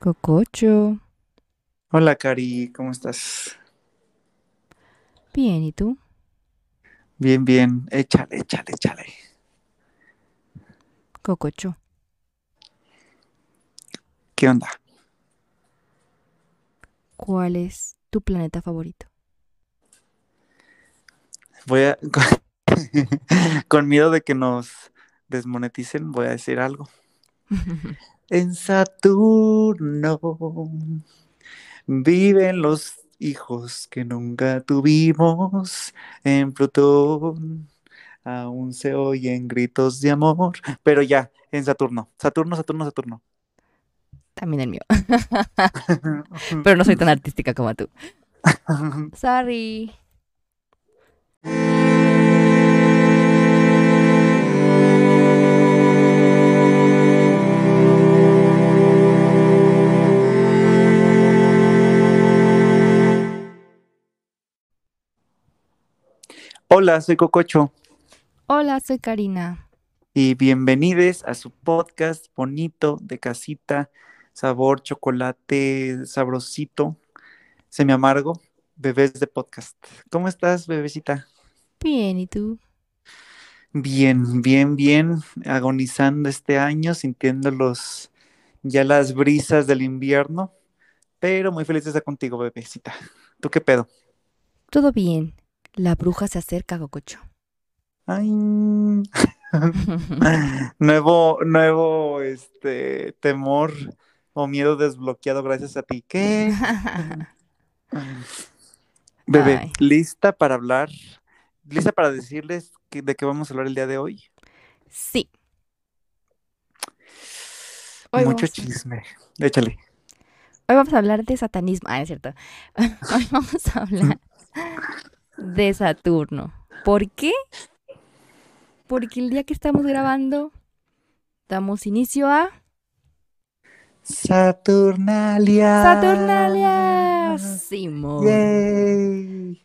Cococho. Hola, Cari, ¿cómo estás? Bien, ¿y tú? Bien, bien. Échale, échale, échale. Cococho. ¿Qué onda? ¿Cuál es tu planeta favorito? Voy a... Con miedo de que nos desmoneticen, voy a decir algo. En Saturno viven los hijos que nunca tuvimos. En Plutón aún se oyen gritos de amor. Pero ya, en Saturno. Saturno, Saturno, Saturno. También el mío. Pero no soy tan artística como tú. Sorry. Hola, soy Cococho Hola, soy Karina. y bienvenidos a su podcast bonito de casita, sabor chocolate sabrosito, semi amargo, bebés de podcast. ¿Cómo estás, bebecita? Bien, ¿y tú? Bien, bien, bien, agonizando este año, sintiendo los ya las brisas del invierno, pero muy feliz de estar contigo, bebecita. ¿Tú qué pedo? Todo bien. La bruja se acerca, Cococho. Ay. Nuevo, nuevo, este, temor o miedo desbloqueado gracias a ti. ¿Qué? Bebé, Ay. ¿lista para hablar? ¿Lista para decirles que- de qué vamos a hablar el día de hoy? sí. Hoy Mucho vamos, chisme. Échale. hoy vamos a hablar de satanismo. Ah, es cierto. Hoy vamos a hablar de Saturno. ¿Por qué? Porque el día que estamos grabando, damos inicio a Saturnalia. Saturnalia. Simón. Yay.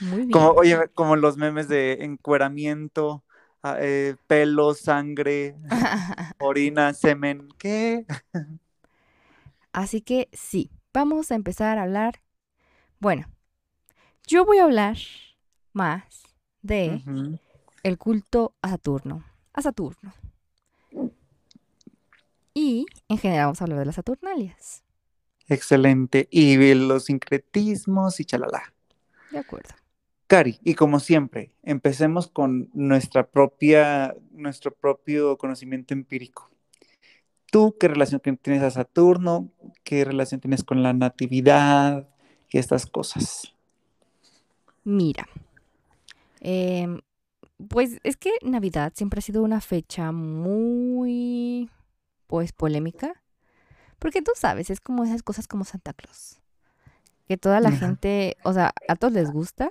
Muy bien. Como, oye, como los memes de encueramiento, ah, eh, pelo, sangre, orina, semen. ¿Qué? Así que sí, vamos a empezar a hablar. Bueno, yo voy a hablar más de el culto a Saturno. A Saturno. Y en general vamos a hablar de las Saturnalias. Excelente. Y los sincretismos y chalala. De acuerdo. Cari, y como siempre, empecemos con nuestra propia, nuestro propio conocimiento empírico. ¿Tú qué relación tien- tienes a Saturno? ¿Qué relación tienes con la natividad y estas cosas? Mira, em, pues es que Navidad siempre ha sido una fecha muy, pues, polémica. Porque tú sabes, es como esas cosas como Santa Claus. Que toda la Ajá. gente, o sea, a todos les gusta,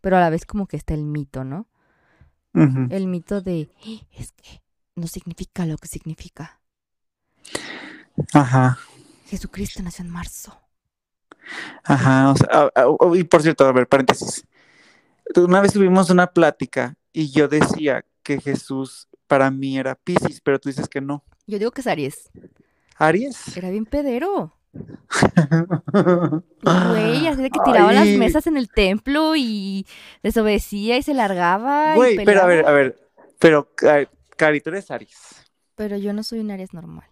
pero a la vez como que está el mito, ¿no? El mito de, "Ah, es que no significa lo que significa. Ajá, Jesucristo nació en marzo. ajá. o sea, y por cierto, a ver, paréntesis. Una vez tuvimos una plática y yo decía que Jesús para mí era Piscis, pero tú dices que no. Yo digo que es Aries. ¿Aries? Era bien pedero. Güey, así de que tiraba las mesas en el templo y desobedecía y se largaba Güey, pero a ver, a ver, pero Ca- Cari, tú eres Aries. Pero yo no soy un Aries normal.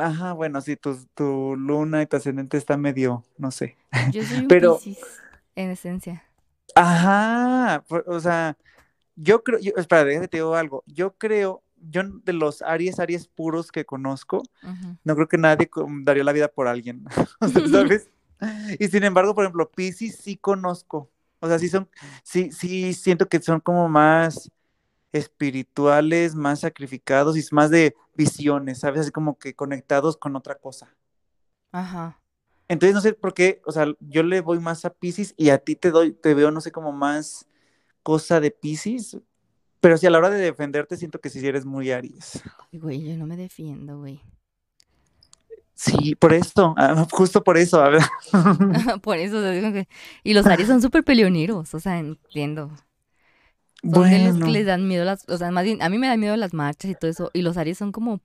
Ajá, bueno, sí, tu, tu luna y tu ascendente está medio, no sé. Yo soy un Pero- Piscis, en esencia. Ajá, o sea, yo creo, yo, espera, déjame te digo algo. Yo creo, yo de los Aries, Aries puros que conozco, no creo que nadie daría la vida por alguien, o sea, ¿sabes? Y sin embargo, por ejemplo, Piscis sí conozco, o sea, sí son, sí, sí siento que son como más espirituales, más sacrificados y más de visiones, ¿sabes? Así como que conectados con otra cosa. Ajá. Entonces no sé por qué, o sea, yo le voy más a Piscis y a ti te doy, te veo, no sé, como más cosa de Piscis, pero sí a la hora de defenderte siento que sí eres muy Aries. Ay, Güey, yo no me defiendo, güey. Sí, por esto, ah, justo por eso, a ver. Por eso te digo que... Y los Aries son súper peleoneros, o sea, entiendo. Son de los que Bueno, les dan miedo las... O sea, más bien, a mí me dan miedo las marchas y todo eso. Y los Aries son como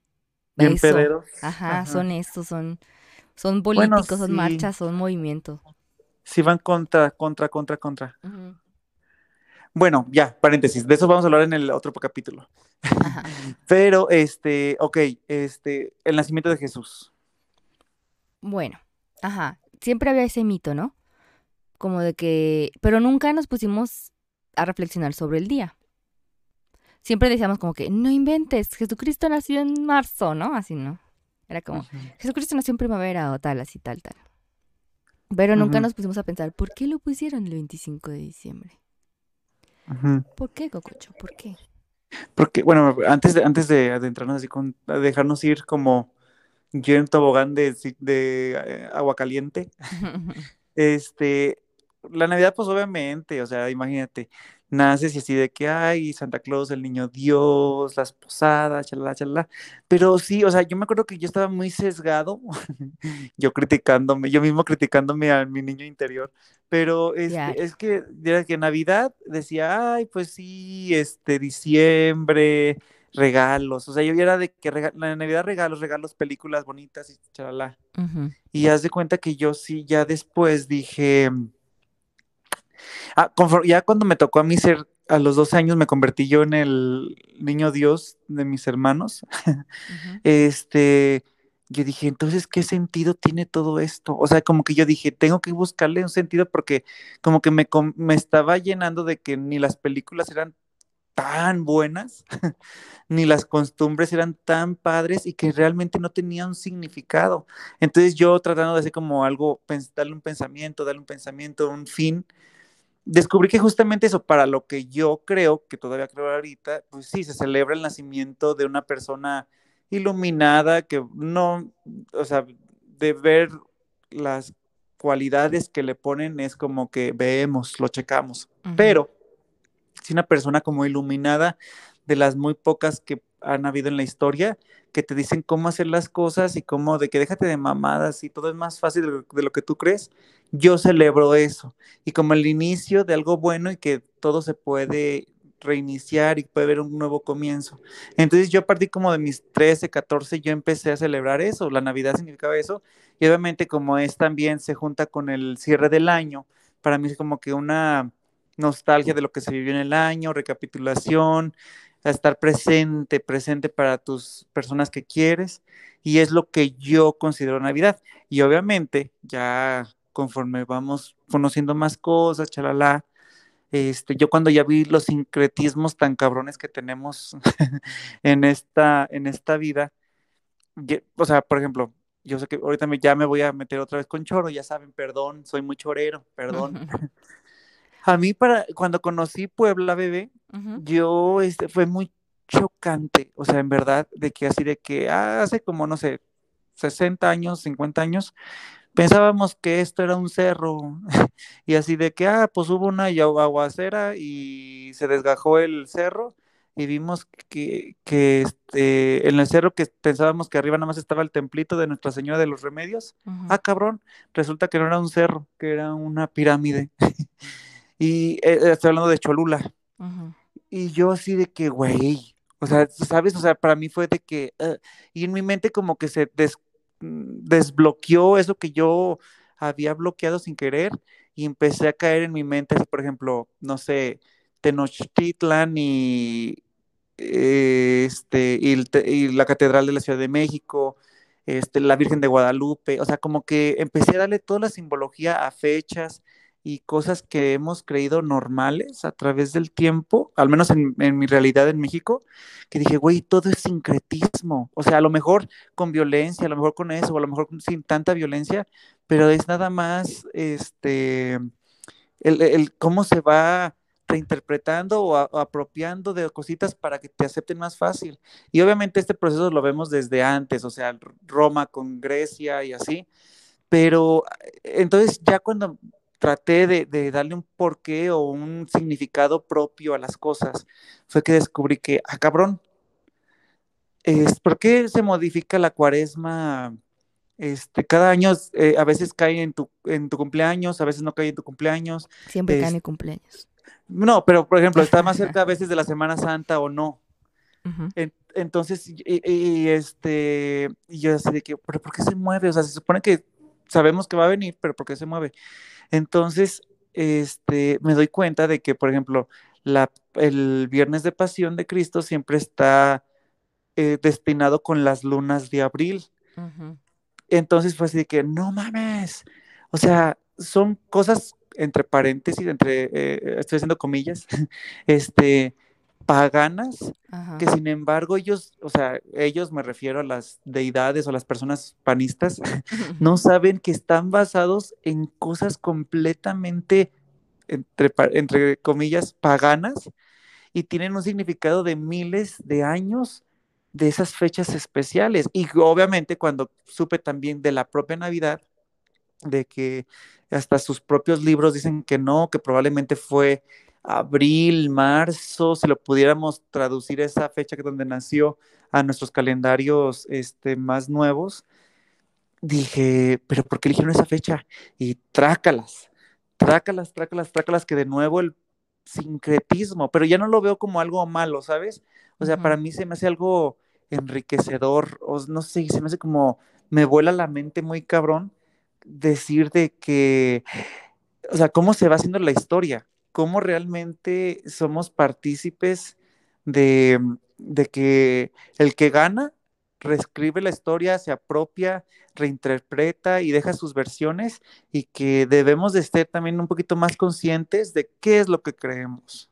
Bien. Ajá, Ajá. son estos, son, son Bueno, políticos, son sí. marchas, son movimientos. Sí van contra, contra, contra, contra. Bueno, ya, paréntesis. De eso vamos a hablar en el otro capítulo. Ajá. Pero, este, ok, este, el nacimiento de Jesús. Bueno, ajá. Siempre había ese mito, ¿no? Como de que, pero nunca nos pusimos a reflexionar sobre el día. Siempre decíamos como que, no inventes, Jesucristo nació en marzo, ¿no? Así, ¿no? Era como. Jesucristo nació en primavera o tal, así, tal, tal. Pero nunca nos pusimos a pensar, ¿por qué lo pusieron el 25 de diciembre? ¿Por qué, Cococho? ¿Por qué? Porque, bueno, antes de, antes de adentrarnos así con, a dejarnos ir como yo en tobogán de, de eh, agua caliente, este, la Navidad, pues obviamente, o sea, imagínate, naces y así de que hay Santa Claus, el niño Dios, las posadas, chalala, chalala. Pero sí, o sea, yo me acuerdo que yo estaba muy sesgado, yo criticándome, yo mismo criticándome a mi niño interior, pero Diario. es que, era que Navidad decía, ay, pues sí, este, diciembre, regalos, o sea, yo era de que rega- la Navidad regalos, regalos, películas bonitas y chalala. Y haz de cuenta que yo sí, ya después dije, ah, ya cuando me tocó a mí ser, a los 12 años me convertí yo en el niño Dios de mis hermanos, este, yo dije, entonces, ¿qué sentido tiene todo esto? O sea, como que yo dije, tengo que buscarle un sentido porque como que me, me estaba llenando de que ni las películas eran tan buenas, ni las costumbres eran tan padres y que realmente no tenía un significado. Entonces yo tratando de hacer como algo, darle un pensamiento, darle un pensamiento, un fin, descubrí que justamente eso, para lo que yo creo, que todavía creo ahorita, pues sí, se celebra el nacimiento de una persona iluminada, que no, o sea, de ver las cualidades que le ponen es como que vemos, lo checamos, pero si una persona como iluminada, de las muy pocas que han habido en la historia, que te dicen cómo hacer las cosas y cómo de que déjate de mamadas y todo es más fácil de lo, que tú crees, yo celebro eso. Y como el inicio de algo bueno y que todo se puede reiniciar y puede haber un nuevo comienzo. Entonces yo a partir como de mis 13, 14, yo empecé a celebrar eso, la Navidad significaba eso, y obviamente como es también se junta con el cierre del año, para mí es como que una nostalgia de lo que se vivió en el año, recapitulación, a estar presente, presente para tus personas que quieres, y es lo que yo considero Navidad. Y obviamente, ya conforme vamos conociendo más cosas, chalala, este, yo cuando ya vi los sincretismos tan cabrones que tenemos en esta, en esta vida, o sea, por ejemplo, yo sé que ahorita me, ya me voy a meter otra vez con choro, ya saben, perdón, soy muy chorero, perdón. A mí para cuando conocí Puebla, bebé, Ujú. yo este fue muy chocante, o sea, en verdad, de que así de que ah, hace como, no sé, 60 años, 50 años, pensábamos que esto era un cerro y así de que, ah, pues hubo una aguacera y se desgajó el cerro y vimos que, que este, en el cerro que pensábamos que arriba nada más estaba el templito de Nuestra Señora de los Remedios, Ujú. ah, cabrón, resulta que no era un cerro, que era una pirámide. Y eh, estoy hablando de Cholula. Y yo así de que, güey, o sea, ¿sabes? O sea, para mí fue de que, uh, y en mi mente como que se des, mm, desbloqueó eso que yo había bloqueado sin querer y empecé a caer en mi mente, así, por ejemplo, no sé, Tenochtitlan y, eh, este, y la Catedral de la Ciudad de México, este, la Virgen de Guadalupe, o sea, como que empecé a darle toda la simbología a fechas y cosas que hemos creído normales a través del tiempo, al menos en, en mi realidad en México, que dije, güey, todo es sincretismo. O sea, a lo mejor con violencia, a lo mejor con eso, o a lo mejor sin tanta violencia, pero es nada más este el, el cómo se va reinterpretando o, o apropiando de cositas para que te acepten más fácil. Y obviamente este proceso lo vemos desde antes, o sea, Roma con Grecia y así, pero eh, entonces ya cuando traté de, de darle un porqué o un significado propio a las cosas, fue que descubrí que, ah, cabrón, es, ¿por qué se modifica la cuaresma? Este, cada año eh, a veces cae en tu, en tu cumpleaños, a veces no cae en tu cumpleaños. Siempre cae Es- mi cumpleaños. no, pero por ejemplo, está más cerca a veces de la Semana Santa o no. Ujú. En- entonces, y, y, este, y yo así de que, pero ¿por qué se mueve? O sea, se supone que sabemos que va a venir, pero ¿por qué se mueve? Entonces, este, me doy cuenta de que, por ejemplo, la, el viernes de pasión de Cristo siempre está eh, destinado con las lunas de abril. Entonces fue así de que, no mames. O sea, son cosas entre paréntesis, entre, eh, estoy haciendo comillas, este, paganas, Ajá. que sin embargo ellos, o sea, ellos me refiero a las deidades o las personas panistas, no saben que están basados en cosas completamente, entre, entre comillas, paganas y tienen un significado de miles de años de esas fechas especiales. Y obviamente cuando supe también de la propia Navidad, de que hasta sus propios libros dicen que no, que probablemente fue abril, marzo, si lo pudiéramos traducir esa fecha que donde nació a nuestros calendarios este, más nuevos, dije, pero ¿por qué eligieron esa fecha? Y trácalas, trácalas, trácalas, trácalas, que de nuevo el sincretismo, pero ya no lo veo como algo malo, ¿sabes? O sea, para mí se me hace algo enriquecedor, o no sé, se me hace como, me vuela la mente muy cabrón decir de que, o sea, cómo se va haciendo la historia, cómo realmente somos partícipes de, de que el que gana reescribe la historia, se apropia, reinterpreta y deja sus versiones y que debemos de ser también un poquito más conscientes de qué es lo que creemos.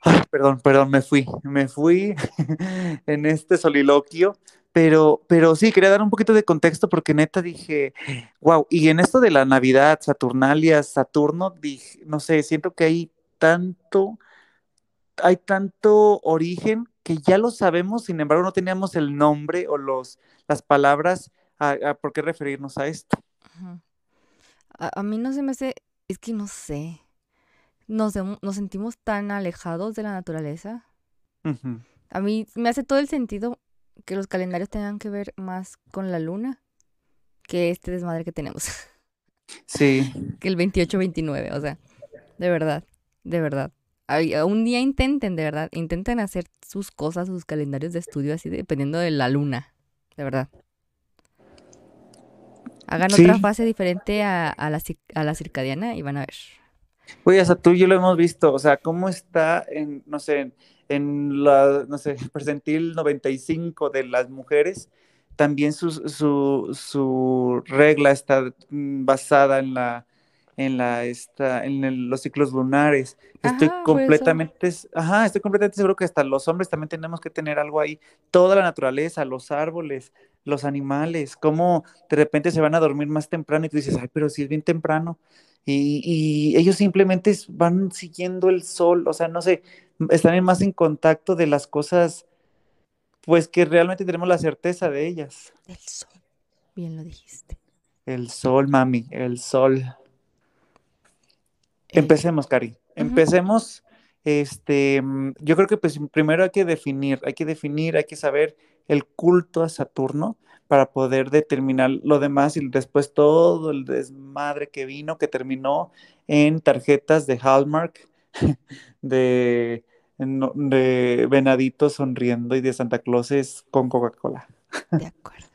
Ay, perdón, perdón, me fui, me fui en este soliloquio, pero, pero sí, quería dar un poquito de contexto porque neta dije, wow, y en esto de la Navidad, Saturnalia, Saturno, dije, no sé, siento que hay tanto, hay tanto origen que ya lo sabemos, sin embargo no teníamos el nombre o los, las palabras a, a por qué referirnos a esto. A, a mí no se me hace, es que no sé, nos, nos sentimos tan alejados de la naturaleza. A mí me hace todo el sentido que los calendarios tengan que ver más con la luna que este desmadre que tenemos, Sí, que el 28-29, o sea, de verdad, de verdad. Un día intenten, de verdad, intenten hacer sus cosas, sus calendarios de estudio así dependiendo de la luna, de verdad. Hagan otra fase diferente a, a la, a la circadiana y van a ver. Oye, hasta tú y yo lo hemos visto, o sea, cómo está en, no sé, en, en la, no sé, percentil 95 de las mujeres, también su, su, su regla está mm, basada en la, en la, esta, en el- los ciclos lunares. Estoy Ajá, completamente, ajá, estoy completamente seguro que hasta los hombres también tenemos que tener algo ahí. Toda la naturaleza, los árboles, los animales, cómo de repente se van a dormir más temprano y tú dices, ay, pero si es bien temprano. Y, y ellos simplemente van siguiendo el sol, o sea, no sé, están más en contacto de las cosas, pues que realmente tenemos la certeza de ellas. El sol. Bien lo dijiste. El sol, mami, el sol. El- Empecemos, Cari. Empecemos. Este, mm, yo creo que pues primero hay que definir, hay que definir, hay que saber el culto a Saturno para poder determinar lo demás y después todo el desmadre que vino, que terminó en tarjetas de Hallmark, de, de venaditos sonriendo y de Santa Clauses con Coca-Cola. De acuerdo.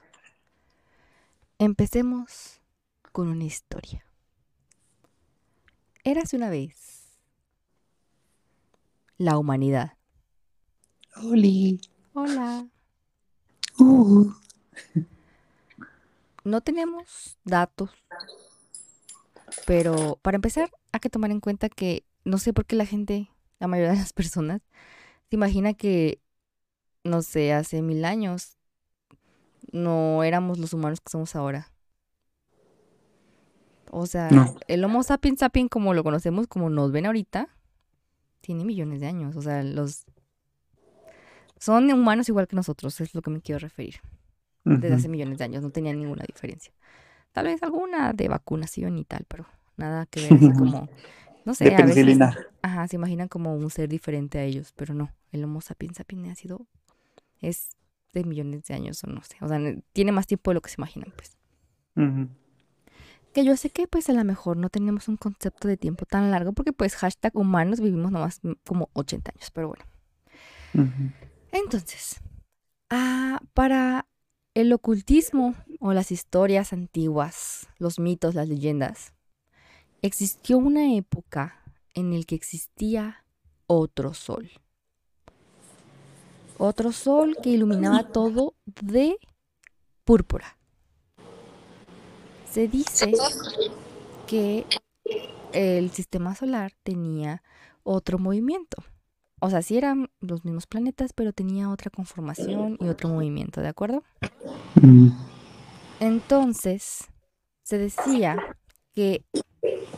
Empecemos con una historia. Érase una vez la humanidad. Oli. Hola. Uh. No tenemos datos, pero para empezar hay que tomar en cuenta que no sé por qué la gente, la mayoría de las personas, se imagina que, no sé, hace mil años no éramos los humanos que somos ahora. O sea, No. el Homo sapiens sapiens como lo conocemos, como nos ven ahorita, tiene millones de años. O sea, los son humanos igual que nosotros, es lo que me quiero referir. Desde hace millones de años, no tenían ninguna diferencia. Tal vez alguna de vacunación y tal, pero nada que ver así como, no sé, De a veces, ajá, se imaginan como un ser diferente a ellos, pero no, el Homo sapiens sapiens ha sido, es de millones de años o no sé, o sea, ne- tiene más tiempo de lo que se imaginan, pues. Que yo sé que pues a lo mejor no tenemos un concepto de tiempo tan largo porque pues hashtag humanos vivimos nomás como 80 años, pero bueno. Entonces, ah, para el ocultismo o las historias antiguas, los mitos, las leyendas, existió una época en el que existía otro sol. Otro sol que iluminaba todo de púrpura. Se dice que el sistema solar tenía otro movimiento. O sea, sí eran los mismos planetas, pero tenía otra conformación y otro movimiento, ¿de acuerdo? Mm. Entonces, se decía que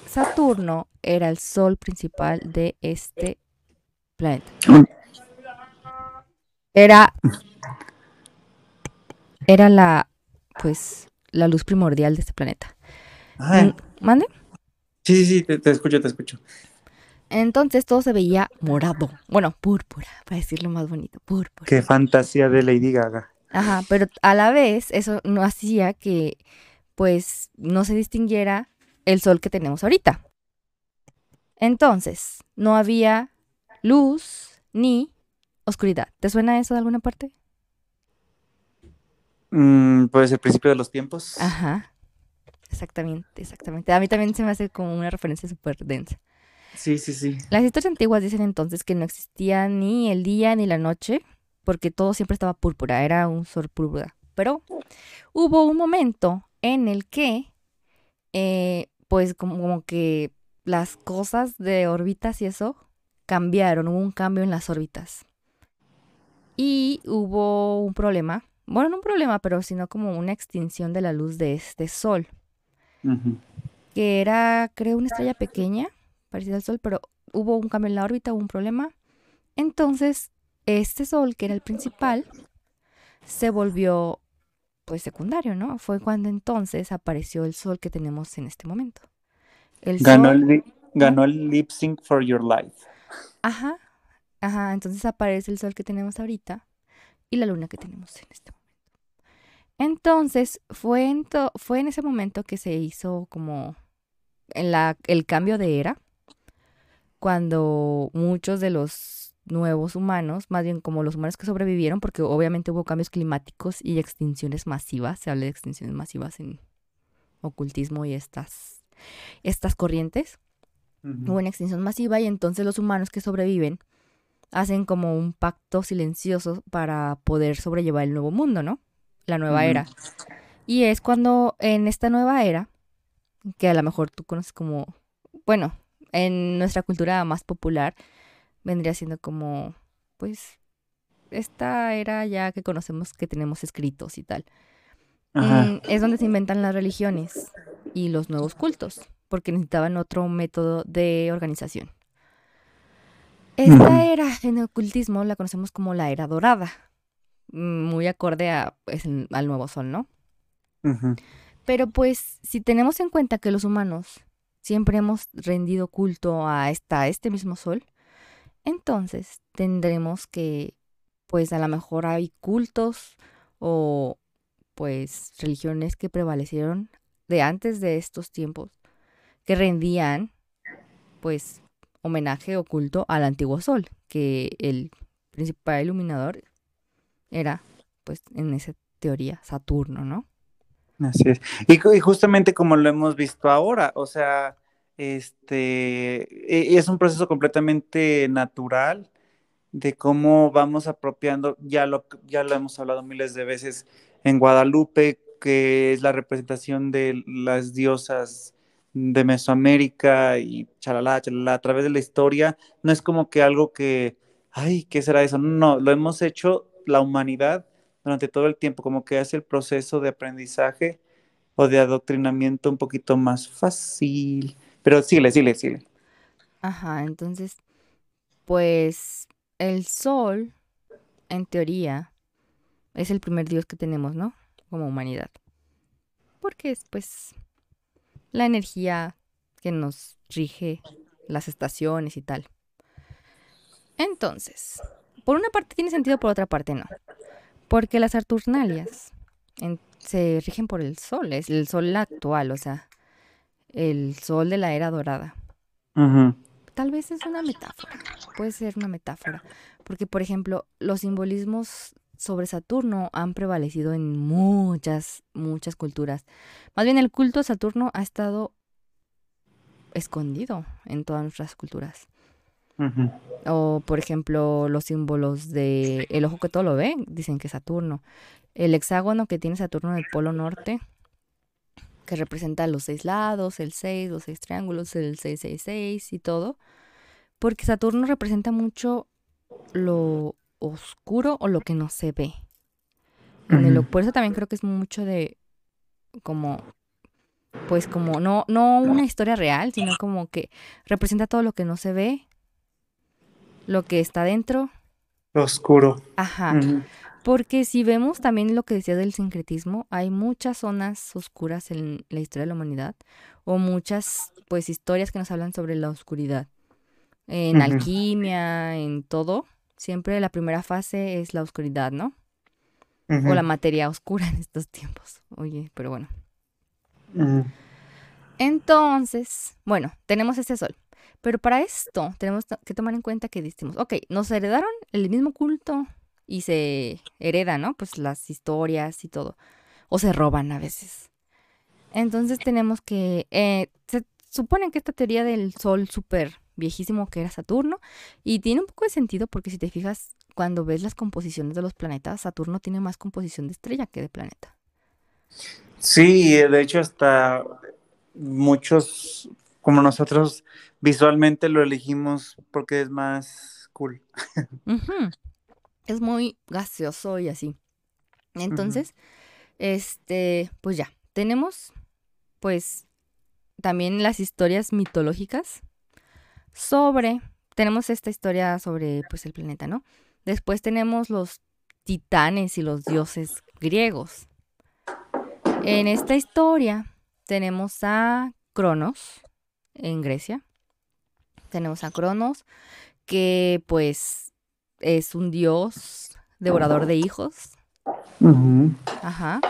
Saturno era el sol principal de este planeta. Era, era la, pues, la luz primordial de este planeta. ¿Mande? sí, sí, sí, te, te escucho, te escucho. Entonces todo se veía morado. Bueno, púrpura, para decirlo más bonito, púrpura. Qué fantasía de Lady Gaga. Ajá, pero a la vez eso no hacía que pues no se distinguiera el sol que tenemos ahorita. Entonces, no había luz ni oscuridad. ¿Te suena eso de alguna parte? Mm, pues el principio de los tiempos. Ajá. Exactamente, exactamente. A mí también se me hace como una referencia súper densa. Sí, sí, sí. Las historias antiguas dicen entonces que no existía ni el día ni la noche, porque todo siempre estaba púrpura, era un sol púrpura. Pero hubo un momento en el que, eh, pues como, como que las cosas de órbitas y eso cambiaron, hubo un cambio en las órbitas. Y hubo un problema, bueno, no un problema, pero sino como una extinción de la luz de este sol que era, creo, una estrella pequeña, parecida al Sol, pero hubo un cambio en la órbita, hubo un problema. Entonces, este Sol, que era el principal, se volvió, pues, secundario, ¿no? Fue cuando entonces apareció el Sol que tenemos en este momento. El Ganó Sol, el, li- ganó el lip sync for your life. ajá, ajá, entonces aparece el Sol que tenemos ahorita y la Luna que tenemos en este momento. Entonces, fue en, to- fue en ese momento que se hizo como en la, el cambio de era, cuando muchos de los nuevos humanos, más bien como los humanos que sobrevivieron, porque obviamente hubo cambios climáticos y extinciones masivas, se habla de extinciones masivas en ocultismo y estas, estas corrientes, hubo una extinción masiva y entonces los humanos que sobreviven hacen como un pacto silencioso para poder sobrellevar el nuevo mundo, ¿no? La nueva era. Y es cuando en esta nueva era, que a lo mejor tú conoces como, bueno, en nuestra cultura más popular, vendría siendo como, pues, esta era ya que conocemos que tenemos escritos y tal. Ajá. Es donde se inventan las religiones y los nuevos cultos, porque necesitaban otro método de organización. Esta era en el ocultismo la conocemos como la era dorada, muy acorde a, pues, al nuevo sol, ¿no? Pero pues si tenemos en cuenta que los humanos siempre hemos rendido culto a esta, este mismo sol, entonces tendremos que, pues a lo mejor hay cultos o pues religiones que prevalecieron de antes de estos tiempos, que rendían pues homenaje o culto al antiguo sol, que el principal iluminador era pues en esa teoría Saturno, ¿no? Así es. Y, ju- y justamente como lo hemos visto ahora, o sea, este, e- es un proceso completamente natural de cómo vamos apropiando, ya lo, ya lo hemos hablado miles de veces en Guadalupe, que es la representación de las diosas de Mesoamérica y chalala, chalala, a través de la historia, no es como que algo que, ay, ¿qué será eso? No, lo hemos hecho la humanidad durante todo el tiempo, como que hace el proceso de aprendizaje o de adoctrinamiento un poquito más fácil. Pero síguele, síguele, síguele. Ajá, entonces, pues el sol, en teoría, es el primer dios que tenemos, ¿no? Como humanidad. Porque es, pues, la energía que nos rige las estaciones y tal. Entonces, por una parte tiene sentido, por otra parte no. Porque las Saturnalias se rigen por el sol, es el sol actual, o sea, el sol de la era dorada. Tal vez es una metáfora, puede ser una metáfora, porque por ejemplo, los simbolismos sobre Saturno han prevalecido en muchas, muchas culturas. Más bien el culto a Saturno ha estado escondido en todas nuestras culturas. O, por ejemplo, los símbolos de el ojo que todo lo ve, dicen que es Saturno. El hexágono que tiene Saturno en el polo norte, que representa los seis lados, el seis, los seis triángulos, el 666 y todo. Porque Saturno representa mucho lo oscuro o lo que no se ve. por eso también creo que es mucho de como pues como no no una historia real, sino como que representa todo lo que no se ve, lo que está dentro. Lo oscuro. Ajá. Porque si vemos también lo que decía del sincretismo, hay muchas zonas oscuras en la historia de la humanidad o muchas pues historias que nos hablan sobre la oscuridad. En alquimia, en todo, siempre la primera fase es la oscuridad, ¿no? O la materia oscura en estos tiempos. Oye, pero bueno. Entonces, bueno, tenemos este sol. Pero para esto tenemos que tomar en cuenta que decimos, ok, nos heredaron el mismo culto y se hereda, ¿no? Pues las historias y todo. O se roban a veces. Entonces tenemos que... Eh, se supone que esta teoría del sol súper viejísimo que era Saturno. Y tiene un poco de sentido porque si te fijas, cuando ves las composiciones de los planetas, Saturno tiene más composición de estrella que de planeta. Sí, de hecho hasta muchos, como nosotros visualmente lo elegimos porque es más cool. Es muy gaseoso y así. Entonces, este, pues ya, tenemos pues también las historias mitológicas sobre, tenemos esta historia sobre pues el planeta, ¿no? Después tenemos los titanes y los dioses griegos. En esta historia tenemos a Cronos en Grecia. Tenemos a Cronos que pues es un dios devorador de hijos. Ajá.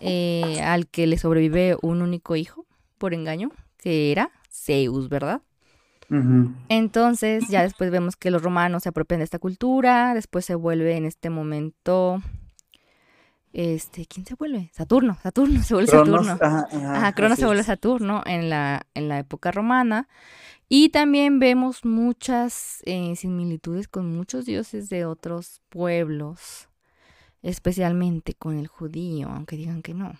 Eh, al que le sobrevive un único hijo por engaño, que era Zeus, ¿verdad? Entonces, ya después vemos que los romanos se apropian de esta cultura, después se vuelve en este momento este, ¿quién se vuelve? Saturno, Saturno se vuelve Saturno. Ajá, Cronos se vuelve Saturno en la, en la época romana. Y también vemos muchas eh, similitudes con muchos dioses de otros pueblos, especialmente con el judío, aunque digan que no.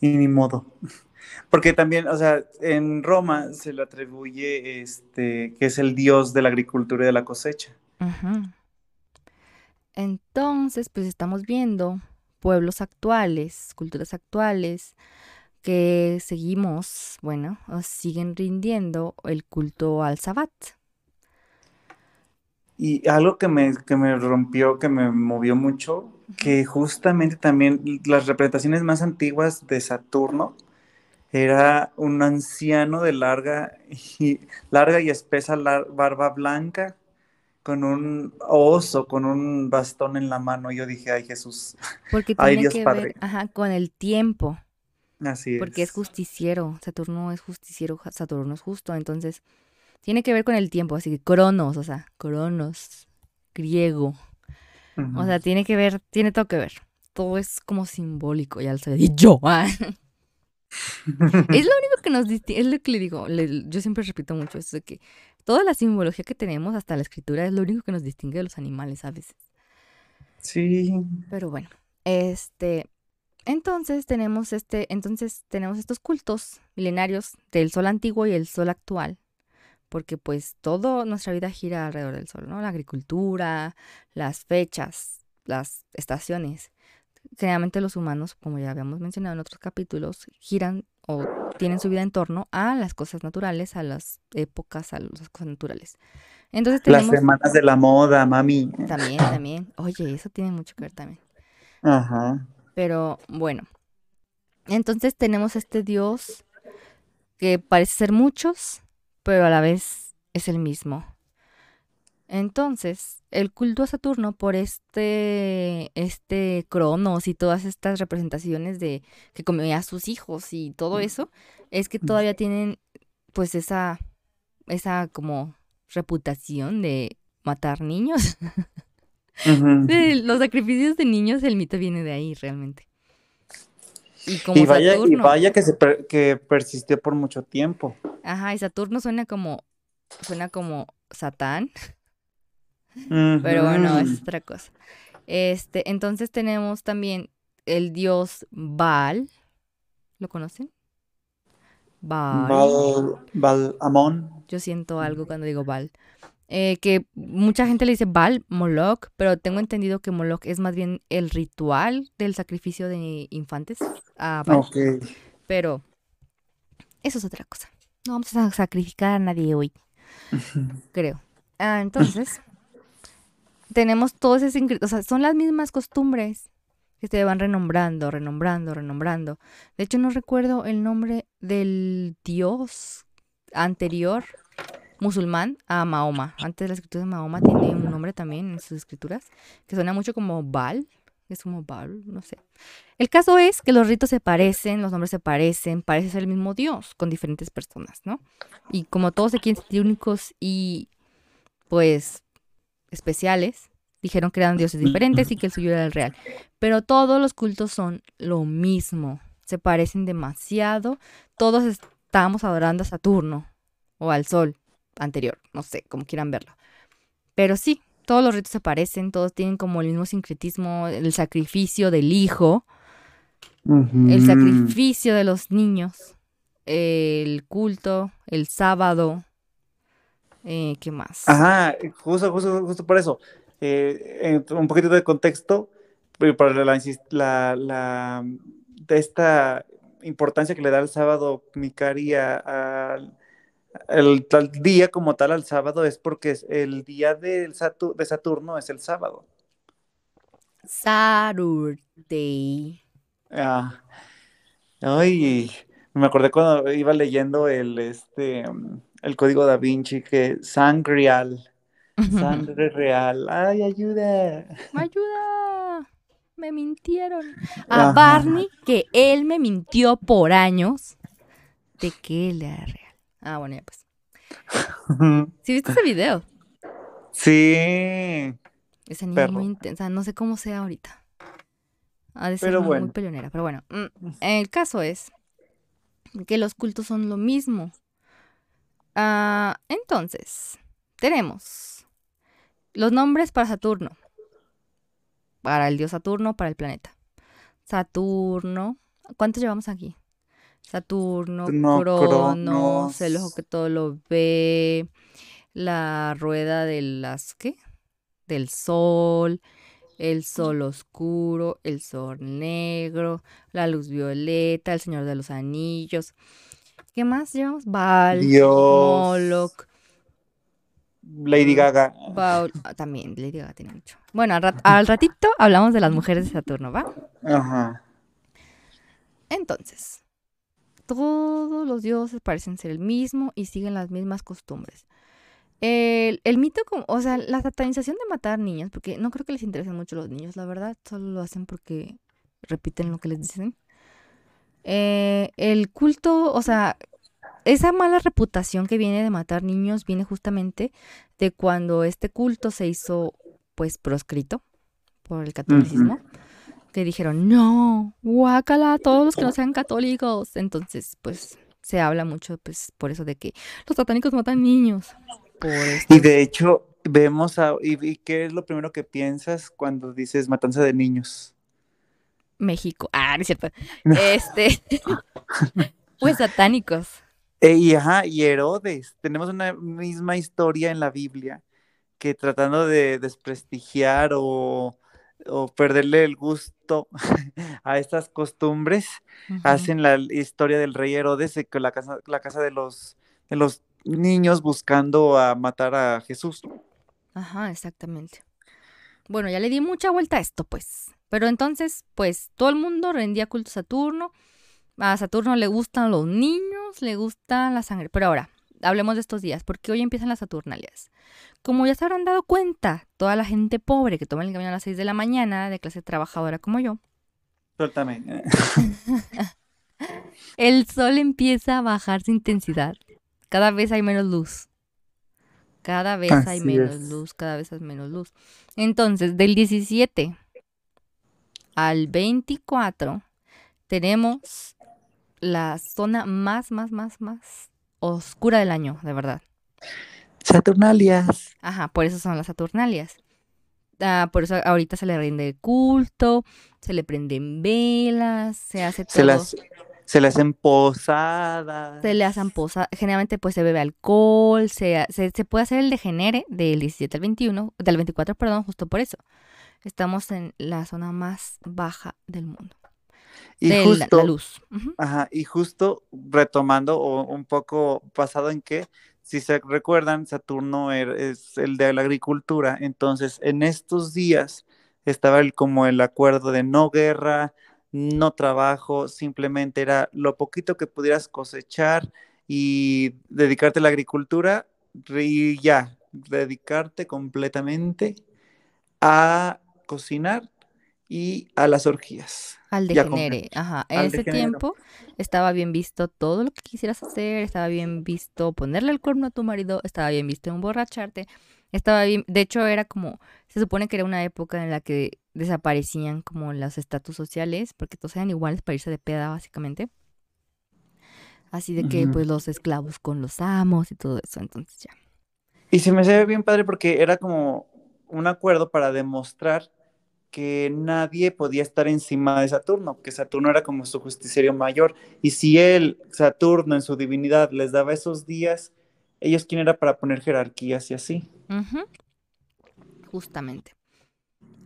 Y ni modo. Porque también, o sea, en Roma se le atribuye este, que es el dios de la agricultura y de la cosecha. Entonces, pues estamos viendo pueblos actuales, culturas actuales, que seguimos, bueno, siguen rindiendo el culto al Sabbat. Y algo que me, que me rompió, que me movió mucho, que justamente también las representaciones más antiguas de Saturno, era un anciano de larga y, larga y espesa barba blanca con un oso, con un bastón en la mano. Yo dije, ay Jesús. Porque tiene que ver con el tiempo. Así es. Porque es justiciero. Saturno es justiciero, Saturno es justo. Entonces, tiene que ver con el tiempo. Así que Cronos, o sea, Cronos, griego. O sea, tiene que ver, tiene todo que ver. Todo es como simbólico, ya lo había dicho. Ah. es lo único que nos distingue, es lo que le digo, yo siempre repito mucho eso de que toda la simbología que tenemos, hasta la escritura, es lo único que nos distingue de los animales a veces. Sí. Pero bueno, este, entonces tenemos este, entonces tenemos estos cultos milenarios del sol antiguo y el sol actual, porque pues toda nuestra vida gira alrededor del sol, ¿no? La agricultura, las fechas, las estaciones generalmente los humanos, como ya habíamos mencionado en otros capítulos, giran o tienen su vida en torno a las cosas naturales, a las épocas, a las cosas naturales. Entonces tenemos... Las semanas de la moda, mami. También, también. Oye, eso tiene mucho que ver también. Ajá. Pero bueno, entonces tenemos este Dios que parece ser muchos, pero a la vez es el mismo. Entonces, el culto a Saturno por este, este Cronos y todas estas representaciones de que comía a sus hijos y todo eso, es que todavía tienen pues esa esa como reputación de matar niños. Sí, los sacrificios de niños, el mito viene de ahí realmente. Y como Y vaya, y Saturno. vaya que se per- que persistió por mucho tiempo. Ajá, y Saturno suena como suena como Satán, pero bueno, es otra cosa. Este, entonces tenemos también el dios Baal. ¿Lo conocen? Baal. Val, Val Amón. Yo siento algo cuando digo Baal. Eh, que mucha gente le dice Baal, Moloch, pero tengo entendido que Moloch es más bien el ritual del sacrificio de infantes a Baal. Ok. Pero eso es otra cosa. No vamos a sacrificar a nadie hoy, creo. Ah, entonces, tenemos todos esos son las mismas costumbres que se van renombrando, renombrando, renombrando. De hecho, no recuerdo el nombre del dios anterior musulmán a Mahoma. Antes de la escritura de Mahoma tiene un nombre también en sus escrituras que suena mucho como Baal. Es como Baal, no sé. El caso es que los ritos se parecen, los nombres se parecen, parece ser el mismo dios con diferentes personas, ¿no? Y como todos se quieren únicos y pues especiales, dijeron que eran dioses diferentes y que el suyo era el real. Pero todos los cultos son lo mismo, se parecen demasiado, todos estamos adorando a Saturno o al sol anterior, no sé, como quieran verlo. Pero sí, todos los ritos se parecen, todos tienen como el mismo sincretismo, el sacrificio del hijo, el sacrificio de los niños, el culto, el sábado, eh, ¿qué más? Ajá, justo, justo, justo por eso. Eh, eh, un poquito de contexto, pero para la, la, la- de esta importancia que le da el sábado Mikari al el tal día como tal al sábado es porque es el día del Satu- de Saturno es el sábado. Saturday. Ah, ay, me acordé cuando iba leyendo el, este, el código da Vinci que sangreal, sangre real, ay, ayuda. ¡Ayuda! Me mintieron. A Ajá. Barney, que él me mintió por años de que él era real. Ah, bueno, ya pues. ¿Sí viste ese video? Sí, Esa niña es muy intensa. No sé cómo sea ahorita. Ha de ser Pero muy, bueno. muy peleonera. Pero bueno, mm, el caso es que los cultos son lo mismo. Ah, entonces, tenemos los nombres para Saturno. Para el dios Saturno, para el planeta. Saturno. ¿Cuántos llevamos aquí? Saturno, No, Cronos, el ojo que todo lo ve, la rueda de las, ¿qué? Del sol, el sol oscuro, el sol negro, la luz violeta, el señor de los anillos. ¿Qué más llevamos? Baal, Dios, Moloch, Lady Gaga. Ah, también, Lady Gaga tiene mucho. Bueno, al, rat- al ratito hablamos de las mujeres de Saturno, ¿va? Ajá. Entonces, todos los dioses parecen ser el mismo y siguen las mismas costumbres. El, el mito, como, o sea, la satanización de matar niños, porque no creo que les interesen mucho los niños, la verdad, solo lo hacen porque repiten lo que les dicen. Eh, el culto, o sea, esa mala reputación que viene de matar niños viene justamente de cuando este culto se hizo, pues, proscrito por el catolicismo que dijeron, no, guácala, todos los que no sean católicos. Entonces, pues, se habla mucho, pues, por eso de que los satánicos matan niños. Por Y de hecho, vemos a. ¿Y, y qué es lo primero que piensas cuando dices matanza de niños? México. Ah, no es cierto. Este, pues, satánicos. E- y ajá, y Herodes. Tenemos una misma historia en la Biblia que tratando de desprestigiar o, o perderle el gusto a estas costumbres, hacen la historia del rey Herodes la casa, la casa de los, de los niños buscando a matar a Jesús. Ajá, exactamente. Bueno, ya le di mucha vuelta a esto, pues. Pero entonces, pues, todo el mundo rendía culto a Saturno. A Saturno le gustan los niños, le gusta la sangre. Pero ahora, hablemos de estos días, porque hoy empiezan las Saturnalias. Como ya se habrán dado cuenta, toda la gente pobre que toma el camino a las 6 de la mañana, de clase trabajadora como yo, Suéltame. el sol empieza a bajar su intensidad. Cada vez hay menos luz. Cada vez hay menos es. luz, cada vez hay menos luz. Entonces, del 17 al 24 tenemos la zona más, más, más, más oscura del año, de verdad. Saturnalias. Ajá, por eso son las Saturnalias. Ah, por eso ahorita se le rinde culto, se le prenden velas, se hace todo. Se las, se le hacen posadas. Se le hacen posa, generalmente pues se bebe alcohol, se, se, se puede hacer el degenere del 17 al 21, del 24, perdón, justo por eso. Estamos en la zona más baja del mundo, Y de la, justo, la luz. Ajá, y justo retomando o un poco basado en que, si se recuerdan, Saturno er- es el de la agricultura, entonces en estos días estaba el, como el acuerdo de no guerra, no trabajo, simplemente era lo poquito que pudieras cosechar y dedicarte a la agricultura y ya, dedicarte completamente a cocinar y a las orgías Al degenere, ajá. En Al ese degenero. tiempo estaba bien visto todo lo que quisieras hacer, estaba bien visto ponerle el cuerno a tu marido, estaba bien visto emborracharte, estaba bien, de hecho era como, se supone que era una época en la que desaparecían como los estatus sociales, porque todos eran iguales para irse de peda básicamente. Así de que pues los esclavos con los amos y todo eso, entonces ya. Y se me hace bien padre porque era como un acuerdo para demostrar que nadie podía estar encima de Saturno, que Saturno era como su justiciero mayor. Y si él, Saturno, en su divinidad, les daba esos días, ellos quién era para poner jerarquías y así. Justamente.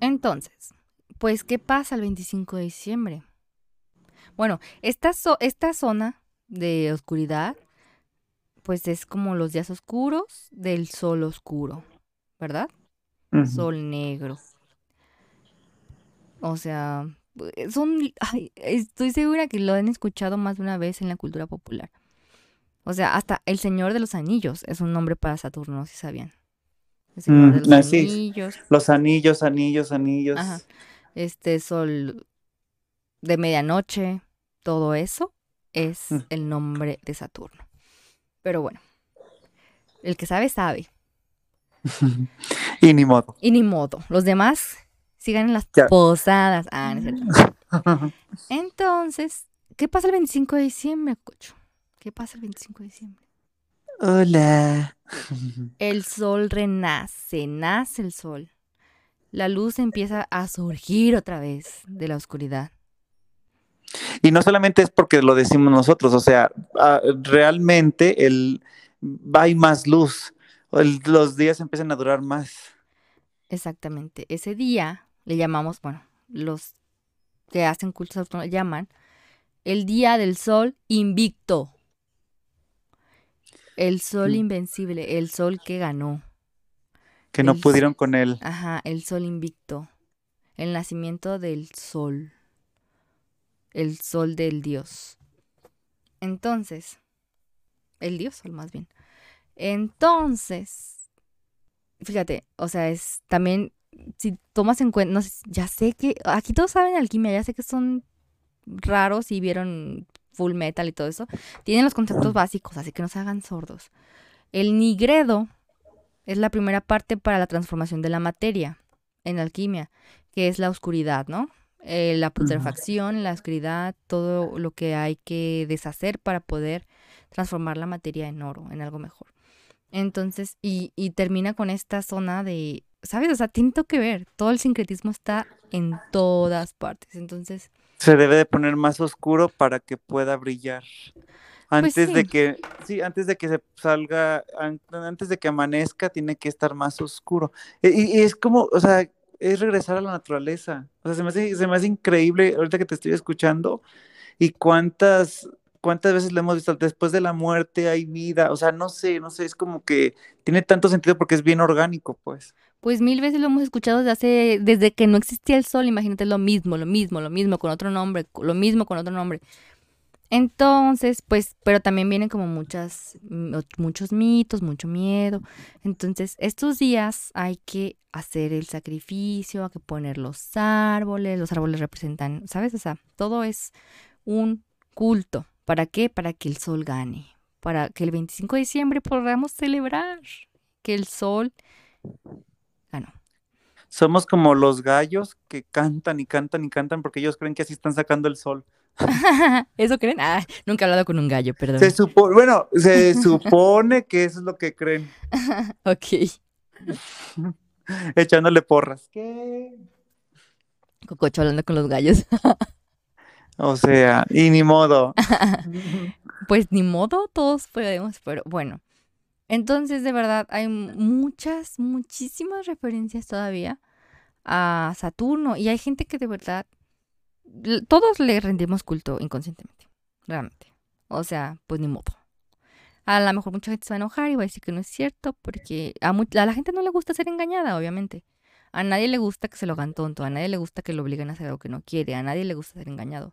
Entonces, pues, ¿qué pasa el 25 de diciembre? Bueno, esta, zo- esta zona de oscuridad, pues es como los días oscuros del sol oscuro, ¿verdad? Sol negro. O sea, eh, son, ay, estoy segura que lo han escuchado más de una vez en la cultura popular. O sea, hasta el Señor de los Anillos es un nombre para Saturno, si sabían. El Señor de Mm, los así es. Anillos. Los anillos, anillos, anillos. Ajá. Este sol de medianoche, todo eso es Mm. el nombre de Saturno. Pero bueno, el que sabe, sabe. y ni modo. Y ni modo. Los demás sigan en las Ya. posadas. Ah, no es cierto. Entonces, ¿qué pasa el 25 de diciembre, cocho? ¿Qué pasa el 25 de diciembre? Hola. El sol renace, nace el sol. La luz empieza a surgir otra vez de la oscuridad. Y no solamente es porque lo decimos nosotros, o sea, ah, realmente el, hay más luz, el- los días empiezan a durar más. Exactamente. Ese día le llamamos, bueno, los que hacen cultos a Saturno le llaman el día del sol invicto. El sol Mm. invencible, el sol que ganó. que no El- pudieron con él. Ajá, el sol invicto. El nacimiento del sol. El sol del dios. Entonces, el dios sol más bien. Entonces, fíjate, o sea, es también, si tomas en cuenta, no sé, ya sé que, aquí todos saben alquimia, ya sé que son raros y vieron full metal y todo eso. Tienen los conceptos básicos, así que no se hagan sordos. El nigredo es la primera parte para la transformación de la materia en alquimia, que es la oscuridad, ¿no? Eh, la putrefacción, la oscuridad, todo lo que hay que deshacer para poder transformar la materia en oro, en algo mejor. Entonces, y, y termina con esta zona de, ¿sabes? O sea, tiene que ver, todo el sincretismo está en todas partes. Entonces, Se debe de poner más oscuro para que pueda brillar. Antes de Pues sí. que, sí, antes de que se salga, an- antes de que amanezca, tiene que estar más oscuro. E- Y, y es como, o sea, es regresar a la naturaleza. O sea, se me hace, se me hace increíble ahorita que te estoy escuchando y cuántas, cuántas veces lo hemos visto. Después de la muerte hay vida. O sea, no sé, no sé, es como que tiene tanto sentido porque es bien orgánico, pues. Pues mil veces lo hemos escuchado desde hace, desde que no existía el sol, imagínate lo mismo, lo mismo, lo mismo, con otro nombre, lo mismo con otro nombre. Entonces, pues, pero también vienen como muchas, mm, muchos mitos, mucho miedo. Entonces, estos días hay que hacer el sacrificio, hay que poner los árboles, los árboles representan, ¿sabes? O sea, todo es un culto. ¿Para qué? Para que el sol gane, para que el 25 de diciembre podamos celebrar que el sol ganó. Somos como los gallos que cantan y cantan y cantan porque ellos creen que así están sacando el sol. ¿Eso creen? Ah, nunca he hablado con un gallo, perdón. Se supo, bueno, se supone que eso es lo que creen, ok. echándole porras. ¿Qué? Cococho hablando con los gallos. O sea, y ni modo. Pues ni modo, todos podemos, pero bueno. Entonces, de verdad, hay muchas, muchísimas referencias todavía a Saturno. Y hay gente que de verdad, todos le rendimos culto inconscientemente, realmente. O sea, pues ni modo. A lo mejor mucha gente se va a enojar y va a decir que no es cierto, porque a, a la gente no le gusta ser engañada, obviamente. A nadie le gusta que se lo hagan tonto, a nadie le gusta que lo obliguen a hacer algo que no quiere, a nadie le gusta ser engañado.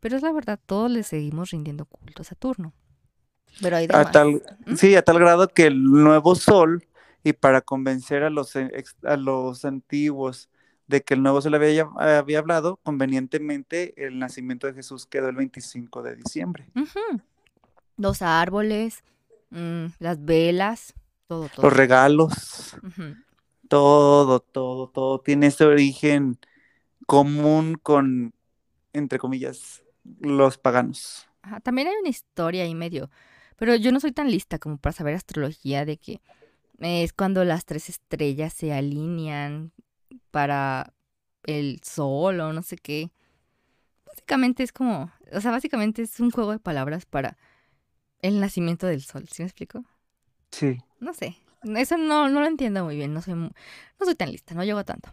Pero es la verdad, todos le seguimos rindiendo culto a Saturno. Pero hay A tal, sí, a tal grado que el nuevo sol, y para convencer a los, eh, a los antiguos de que el nuevo sol había, había hablado, convenientemente el nacimiento de Jesús quedó el 25 de diciembre. Los árboles, mm, las velas, todo, todo. Los regalos, todo, todo, todo tiene ese origen común con, entre comillas, los paganos. Ajá, También hay una historia ahí medio, pero yo no soy tan lista como para saber astrología de que es cuando las tres estrellas se alinean para el sol o no sé qué. Básicamente es como, o sea, básicamente es un juego de palabras para el nacimiento del sol, ¿sí me explico? Sí. No sé, eso no, no lo entiendo muy bien, no soy, no soy tan lista, no llego a tanto.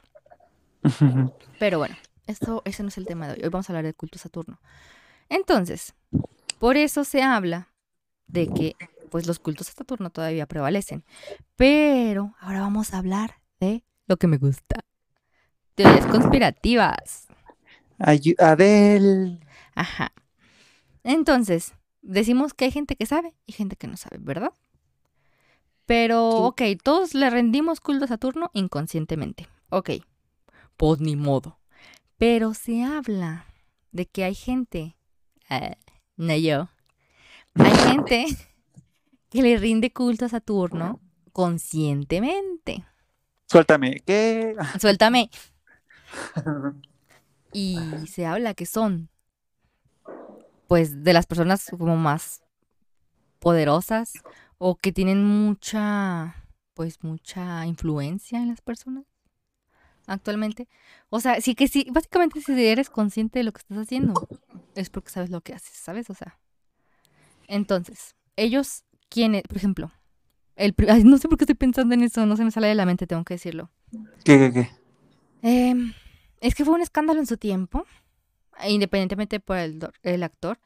Pero bueno, esto, ese no es el tema de hoy. Hoy vamos a hablar del culto Saturno. Entonces, por eso se habla de que pues los cultos a Saturno todavía prevalecen. Pero ahora vamos a hablar de lo que me gusta. Teorías conspirativas. Ayu- Adel. Ajá. Entonces, decimos que hay gente que sabe y gente que no sabe, ¿verdad? Pero, ok, todos le rendimos culto a Saturno inconscientemente. Ok, pues ni modo. Pero se habla de que hay gente, eh, no yo, hay gente que le rinde culto a Saturno conscientemente. Suéltame. ¿Qué? Suéltame. Y se habla que son, pues, de las personas como más poderosas o que tienen mucha, pues, mucha influencia en las personas actualmente. O sea, sí que sí, básicamente si eres consciente de lo que estás haciendo, es porque sabes lo que haces, ¿sabes? O sea, entonces, ellos, quienes, por ejemplo, el, ay, no sé por qué estoy pensando en eso, no se me sale de la mente, tengo que decirlo. ¿Qué, qué, qué? Em, es que fue un escándalo en su tiempo, independientemente por el actor.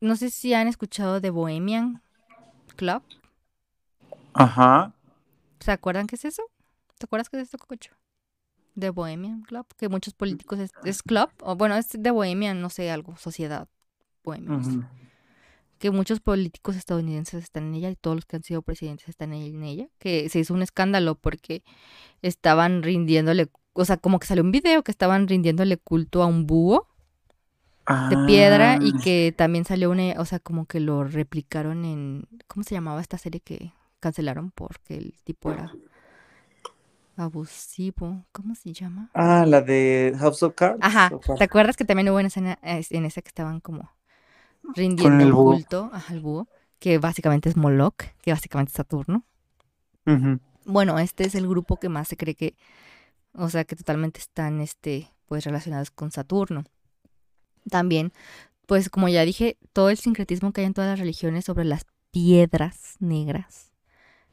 No sé si han escuchado de Bohemian Club. Ajá. ¿Se acuerdan qué es eso? ¿Te acuerdas qué es esto, Cococho? De Bohemian Club, que muchos políticos es, es club, o bueno, es de Bohemian, no sé, algo, sociedad bohemia, que muchos políticos estadounidenses están en ella y todos los que han sido presidentes están en ella, que se hizo un escándalo porque estaban rindiéndole, o sea, como que salió un video que estaban rindiéndole culto a un búho de piedra y Ah, que también salió una, o sea, como que lo replicaron en, ¿cómo se llamaba esta serie que cancelaron porque el tipo era abusivo? ¿Cómo se llama? Ah, la de House of Cards. Ajá. ¿te acuerdas que también hubo una escena en esa que estaban como rindiendo el culto al búho, que básicamente es Moloch, que básicamente es Saturno? Ujú. Bueno, este es el grupo que más se cree que, o sea, que totalmente están, este, pues relacionados con Saturno. También, pues como ya dije, todo el sincretismo que hay en todas las religiones sobre las piedras negras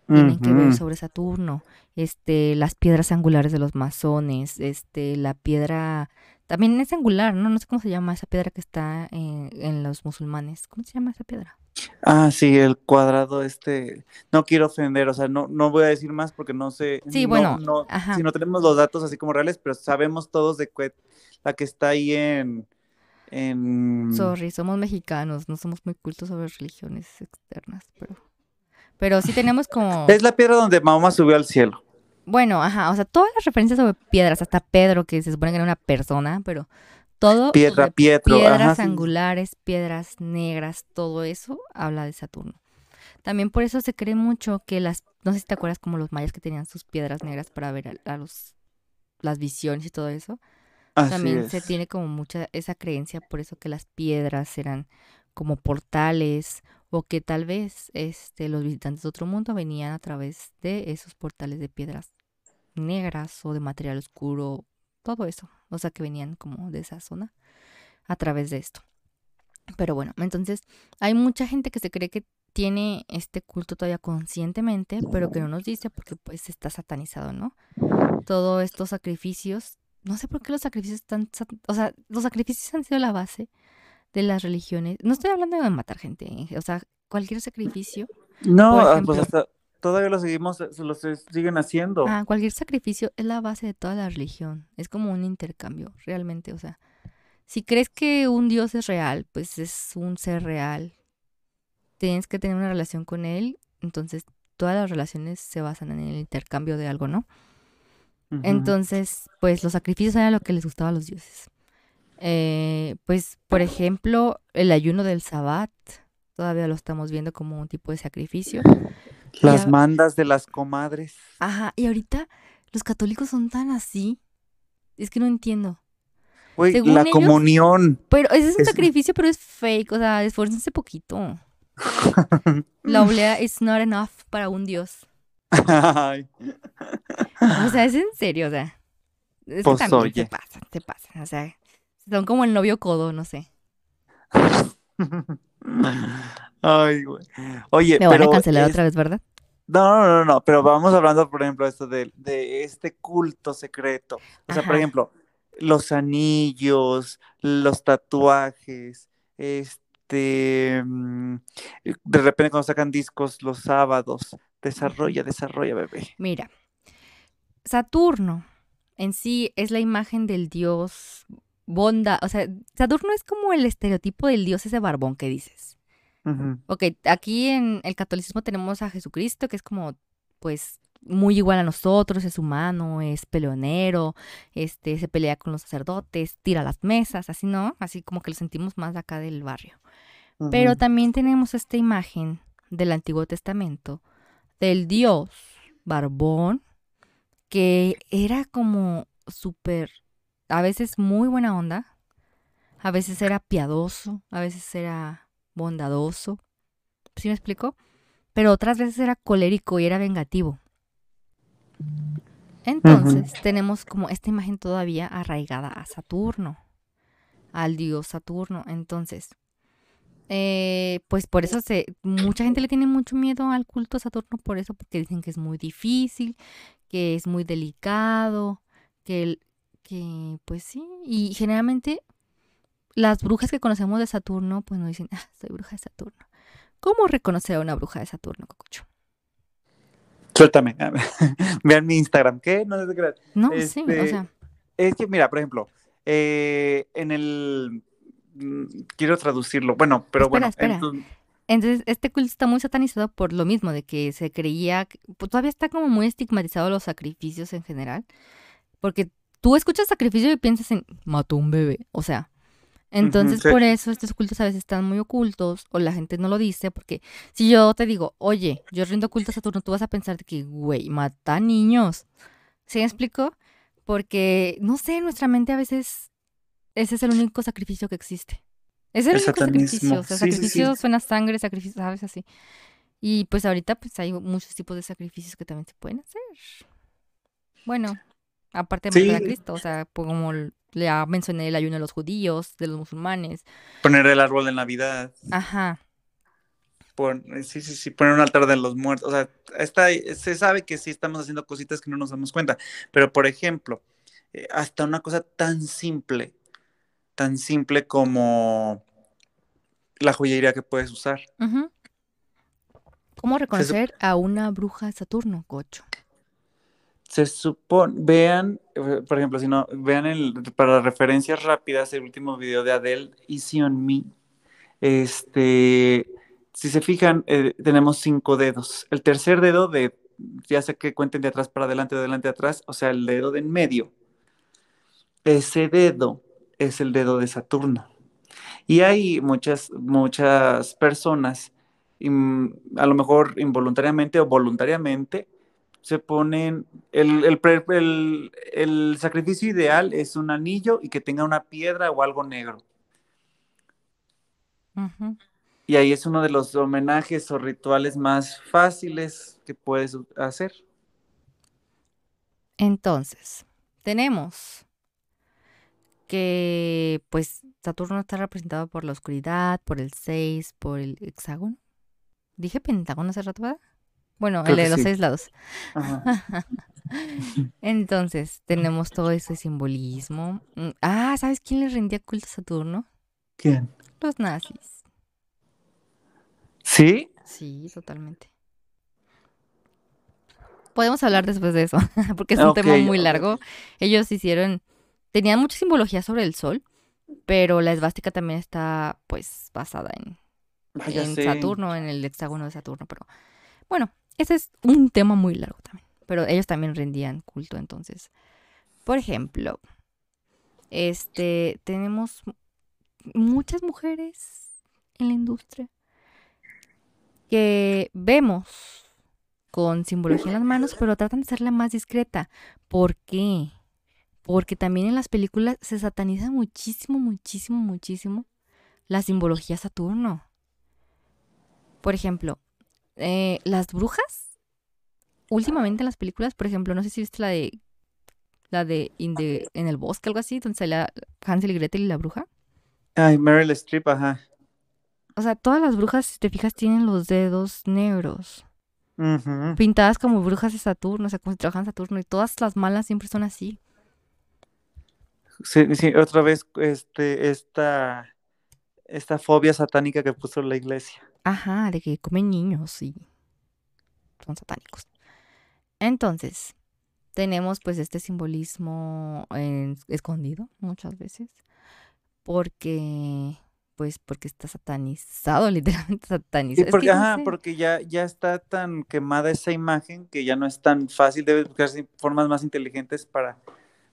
tienen que ver sobre Saturno, este, las piedras angulares de los masones, este, la piedra, también es angular, ¿no? No sé cómo se llama esa piedra que está en, en los musulmanes. ¿Cómo se llama esa piedra? Ah, sí, el cuadrado este. No quiero ofender, o sea, no, no voy a decir más porque no sé. Sí, no- bueno, no, si no tenemos los datos así como reales, pero sabemos todos de cuál la que está ahí en. en Sorry, somos mexicanos, no somos muy cultos sobre religiones externas, pero, pero sí tenemos como, Es la piedra donde Mahoma subió al cielo. bueno, ajá, o sea, todas las referencias sobre piedras, hasta Pedro, que se supone que era una persona, pero todo Piedra, Pietro. piedras ajá, sí. angulares, piedras negras, todo eso habla de Saturno. También por eso se cree mucho que las, no sé si te acuerdas como los mayas que tenían sus piedras negras para ver a, a los las visiones y todo eso. Así También se tiene como mucha esa creencia, por eso que las piedras eran como portales o que tal vez este los visitantes de otro mundo venían a través de esos portales de piedras negras o de material oscuro, todo eso, o sea que venían como de esa zona a través de esto. Pero bueno, entonces hay mucha gente que se cree que tiene este culto todavía conscientemente, pero que no nos dice porque pues está satanizado, ¿no? Todos estos sacrificios, no sé por qué los sacrificios están, o sea, los sacrificios han sido la base de las religiones. No estoy hablando de matar gente, ¿eh? o sea, cualquier sacrificio, No, ah, ejemplo. pues hasta todavía lo seguimos, se lo siguen haciendo. ah, cualquier sacrificio es la base de toda la religión. Es como un intercambio, realmente, o sea, si crees que un Dios es real, pues es un ser real. Tienes que tener una relación con él, entonces todas las relaciones se basan en el intercambio de algo, ¿no? Entonces, pues los sacrificios era lo que les gustaba a los dioses. Eh, pues, por ejemplo, el ayuno del sabbat, todavía lo estamos viendo como un tipo de sacrificio. Las mandas de las comadres. Ajá, y ahorita los católicos son tan así. Es que no entiendo. Güey, Según la ellos- comunión. Pero ese es un Es- sacrificio, pero es fake. O sea, esfuércense poquito. La oblea is not enough para un dios. Ay, O sea, es en serio, o sea. Es que Pues, también oye. se pasan, se pasan. O sea, son como el novio codo, no sé. Ay, güey. Oye, Me van a cancelar es- otra vez, ¿verdad? No, no, no, no, pero vamos hablando, por ejemplo, esto de, de este culto secreto. O sea, por ejemplo, los anillos, los tatuajes, este, mm, de repente cuando sacan discos los sábados, desarrolla, desarrolla, bebé. Mira, Saturno en sí es la imagen del dios bonda. O sea, Saturno es como el estereotipo del dios ese barbón que dices. Ujú, Ok, aquí en el catolicismo tenemos a Jesucristo, que es como, pues, muy igual a nosotros, es humano, es peleonero, este, se pelea con los sacerdotes, tira las mesas, así, ¿no? Así como que lo sentimos más acá del barrio. Pero también tenemos esta imagen del Antiguo Testamento del Dios barbón que era como súper, a veces muy buena onda, a veces era piadoso, a veces era bondadoso, ¿sí me explico? Pero otras veces era colérico y era vengativo. Entonces tenemos como esta imagen todavía arraigada a Saturno, al dios Saturno. Entonces, eh, pues por eso se, mucha gente le tiene mucho miedo al culto a Saturno, por eso, porque dicen que es muy difícil, que es muy delicado, que, el- que pues sí, y generalmente las brujas que conocemos de Saturno, pues nos dicen, ah, soy bruja de Saturno. ¿Cómo reconocer a una bruja de Saturno, Cocucho? Suéltame. Vean mi Instagram. ¿Qué? No. No, sí, Este, o sea, Es que, mira, por ejemplo, eh, en el... mm, Quiero traducirlo. Bueno, pero Espera, bueno. espera. Entonces, este culto está muy satanizado por lo mismo, de que se creía, que- pues, todavía está como muy estigmatizado los sacrificios en general, porque tú escuchas sacrificio y piensas en mató un bebé, o sea, entonces sí. por eso estos cultos a veces están muy ocultos o la gente no lo dice, porque si yo te digo, oye, yo rindo culto a Saturno, tú vas a pensar de que, güey, mata niños, ¿sí me explico? Porque, no sé, en nuestra mente a veces ese es el único sacrificio que existe. Es el, El único sacrificio. O sea, sí. sacrificio suena sangre, sacrificio, ¿sabes? Así. Y pues ahorita pues hay muchos tipos de sacrificios que también se pueden hacer. Bueno, aparte de matar a Sí. Cristo, o sea, pues, como ya mencioné el ayuno de los judíos, de los musulmanes. Poner el árbol de Navidad. Ajá. pon- sí, sí, sí, poner un altar de los muertos. O sea, está, se sabe que sí estamos haciendo cositas que no nos damos cuenta. Pero, por ejemplo, eh, hasta una cosa tan simple, tan simple como la joyería que puedes usar. ¿Cómo reconocer a una bruja de Saturno, cocho? Se supone, vean, eh, por ejemplo, si no, vean el, para referencias rápidas el último video de Adele, Easy on Me. Este, si se fijan, eh, tenemos cinco dedos. El tercer dedo de, ya sé que cuenten de atrás para adelante, de adelante atrás, o sea, el dedo de en medio. Ese dedo es el dedo de Saturno. Y hay muchas, muchas personas a lo mejor involuntariamente o voluntariamente, se ponen, el, el el- el sacrificio ideal es un anillo y que tenga una piedra o algo negro. Y ahí es uno de los homenajes o rituales más fáciles que puedes hacer. Entonces, tenemos que pues Saturno está representado por la oscuridad, por el 6, por el hexágono. Dije pentágono hace rato, ¿verdad? Bueno, Creo el de los sí. seis lados. Ajá. Entonces, tenemos todo ese simbolismo. Mm, Ah, ¿sabes quién le rendía culto a Saturno? ¿Quién? Los nazis. ¿Sí? Sí, totalmente. Podemos hablar después de eso, porque es un tema muy largo. Ellos hicieron, tenían mucha simbología sobre el sol, pero la esvástica también está, pues, basada en. Saturno, en el hexágono de Saturno. Pero bueno, ese es un tema muy largo también. Pero ellos también rendían culto, entonces. Por ejemplo, este, tenemos muchas mujeres en la industria que vemos con simbología en las manos, pero tratan de hacerla más discreta. ¿Por qué? Porque también en las películas se sataniza muchísimo, muchísimo, muchísimo la simbología Saturno. Por ejemplo, eh, las brujas, últimamente en las películas, por ejemplo, no sé si viste la de la de, in the- en el bosque, algo así, donde sale Hansel y Gretel y la bruja. Ay, Meryl Streep, ajá. O sea, todas las brujas, si te fijas, tienen los dedos negros, pintadas como brujas de Saturno, o sea, como si trabajan Saturno, y todas las malas siempre son así. Sí, sí, otra vez este, esta, esta fobia satánica que puso la iglesia. Ajá, de que comen niños y son satánicos. Entonces, tenemos pues este simbolismo en- escondido muchas veces, porque, pues, porque está satanizado, literalmente Sí, satanizado. Es que porque, no ajá, sé. porque ya, ya está tan quemada esa imagen que ya no es tan fácil, debes buscar sí, formas más inteligentes para,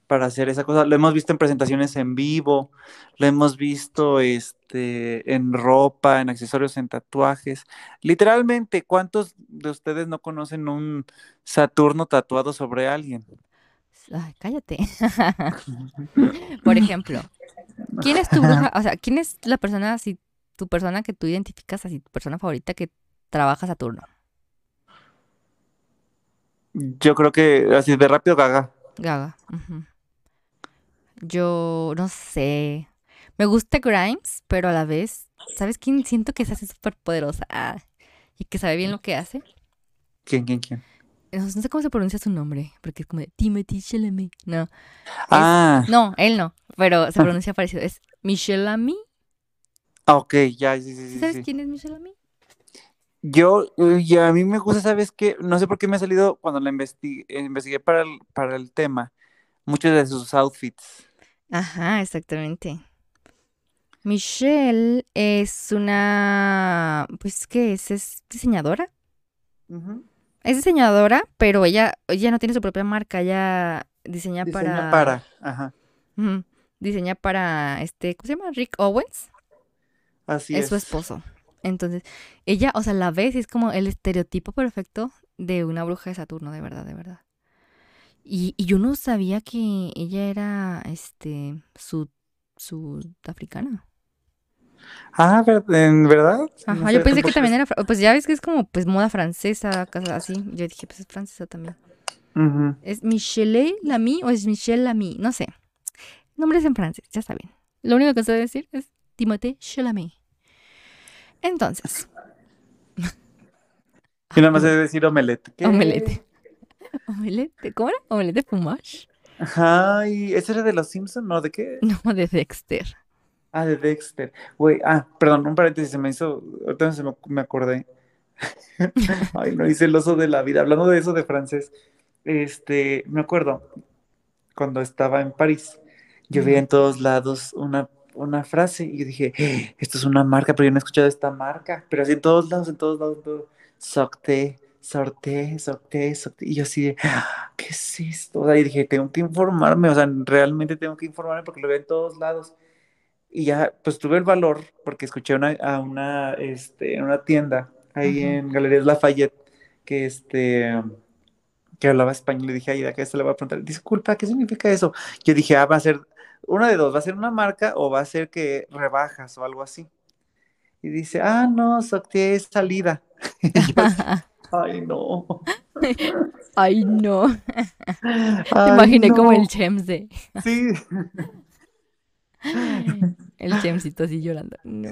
para hacer esa cosa. Lo hemos visto en presentaciones en vivo, lo hemos visto este, en ropa, en accesorios, en tatuajes. Literalmente, ¿cuántos de ustedes no conocen un Saturno tatuado sobre alguien? Ay, cállate. Por ejemplo, ¿quién es tu bruja? O sea, ¿quién es la persona, así, tu persona que tú identificas así, tu persona favorita que trabaja Saturno? Yo creo que así de rápido gaga. Gaga. ujú. Yo no sé. Me gusta Grimes, pero a la vez, ¿sabes quién siento que se hace súper poderosa? Ah, y que sabe bien lo que hace. ¿Quién, quién, quién? No, no sé cómo se pronuncia su nombre, porque es como de Timothy Chalamet. No, Ah, no, él no, pero se pronuncia parecido. Es Michelle Ami. ah, ok, ya, sí, sí, sí, ¿Sabes sí. quién es Michelle Ami? Yo, y a mí me gusta, ¿sabes qué? No sé por qué me ha salido cuando la investi- eh, investigué para el, para el tema, muchos de sus outfits. Ajá, exactamente. Michelle es una, pues, ¿qué es? ¿Es diseñadora? Es diseñadora, pero ella, ella no tiene su propia marca, ella diseña Diseña para, para, ajá, diseña para este, ¿cómo se llama? Rick Owens, así es es. su esposo. Entonces, ella, o sea, la ves y es como el estereotipo perfecto de una bruja de Saturno, de verdad, de verdad. Y, y yo no sabía que ella era, este, sud, sudafricana. Ah, ¿en verdad? No Ajá, yo sé, pensé que también es- era, pues ya ves que es como, pues, moda francesa, así. Yo dije, pues es francesa también. ¿Es Michelle Lamy o es Michelle Lamy? No sé. Nombres en francés, ya saben. Lo único que sé decir es Timothée Chalamet. Entonces, Y nada más de decir omelette. ¿Qué? omelette. ¿Omelette? ¿Cómo era? ¿Omelette de fromage? Ay, ¿ese era de los Simpson? ¿No? ¿De qué? No, de Dexter. Ah, de Dexter. Güey, ah, perdón, un paréntesis, se me hizo, ahorita se me, me acordé. Ay, no hice el oso de la vida. Hablando de eso de francés, este, me acuerdo cuando estaba en París, yo veía en todos lados una, una frase y yo dije, "Eh, esto es una marca, pero yo no he escuchado esta marca, pero así en todos lados, en todos lados, en todos. Sorté, sorté, sorté. Y yo así de, "Ah, ¿qué es esto? O sea, y dije, tengo que informarme, o sea, realmente tengo que informarme porque lo veo en todos lados. Y ya, pues tuve el valor, porque escuché una, a una, este, en una tienda ahí Ujú. en Galerías Lafayette, que este que hablaba español, le dije, ay, de acá se le va a preguntar, disculpa, ¿qué significa eso? Yo dije, ah, va a ser una de dos, va a ser una marca o va a ser que rebajas o algo así. Y dice, ah, no, Soctie es salida. Y yo ay, no. Ay, no. Te imaginé como no. el Chems de. Sí, El Chemsito así llorando. No.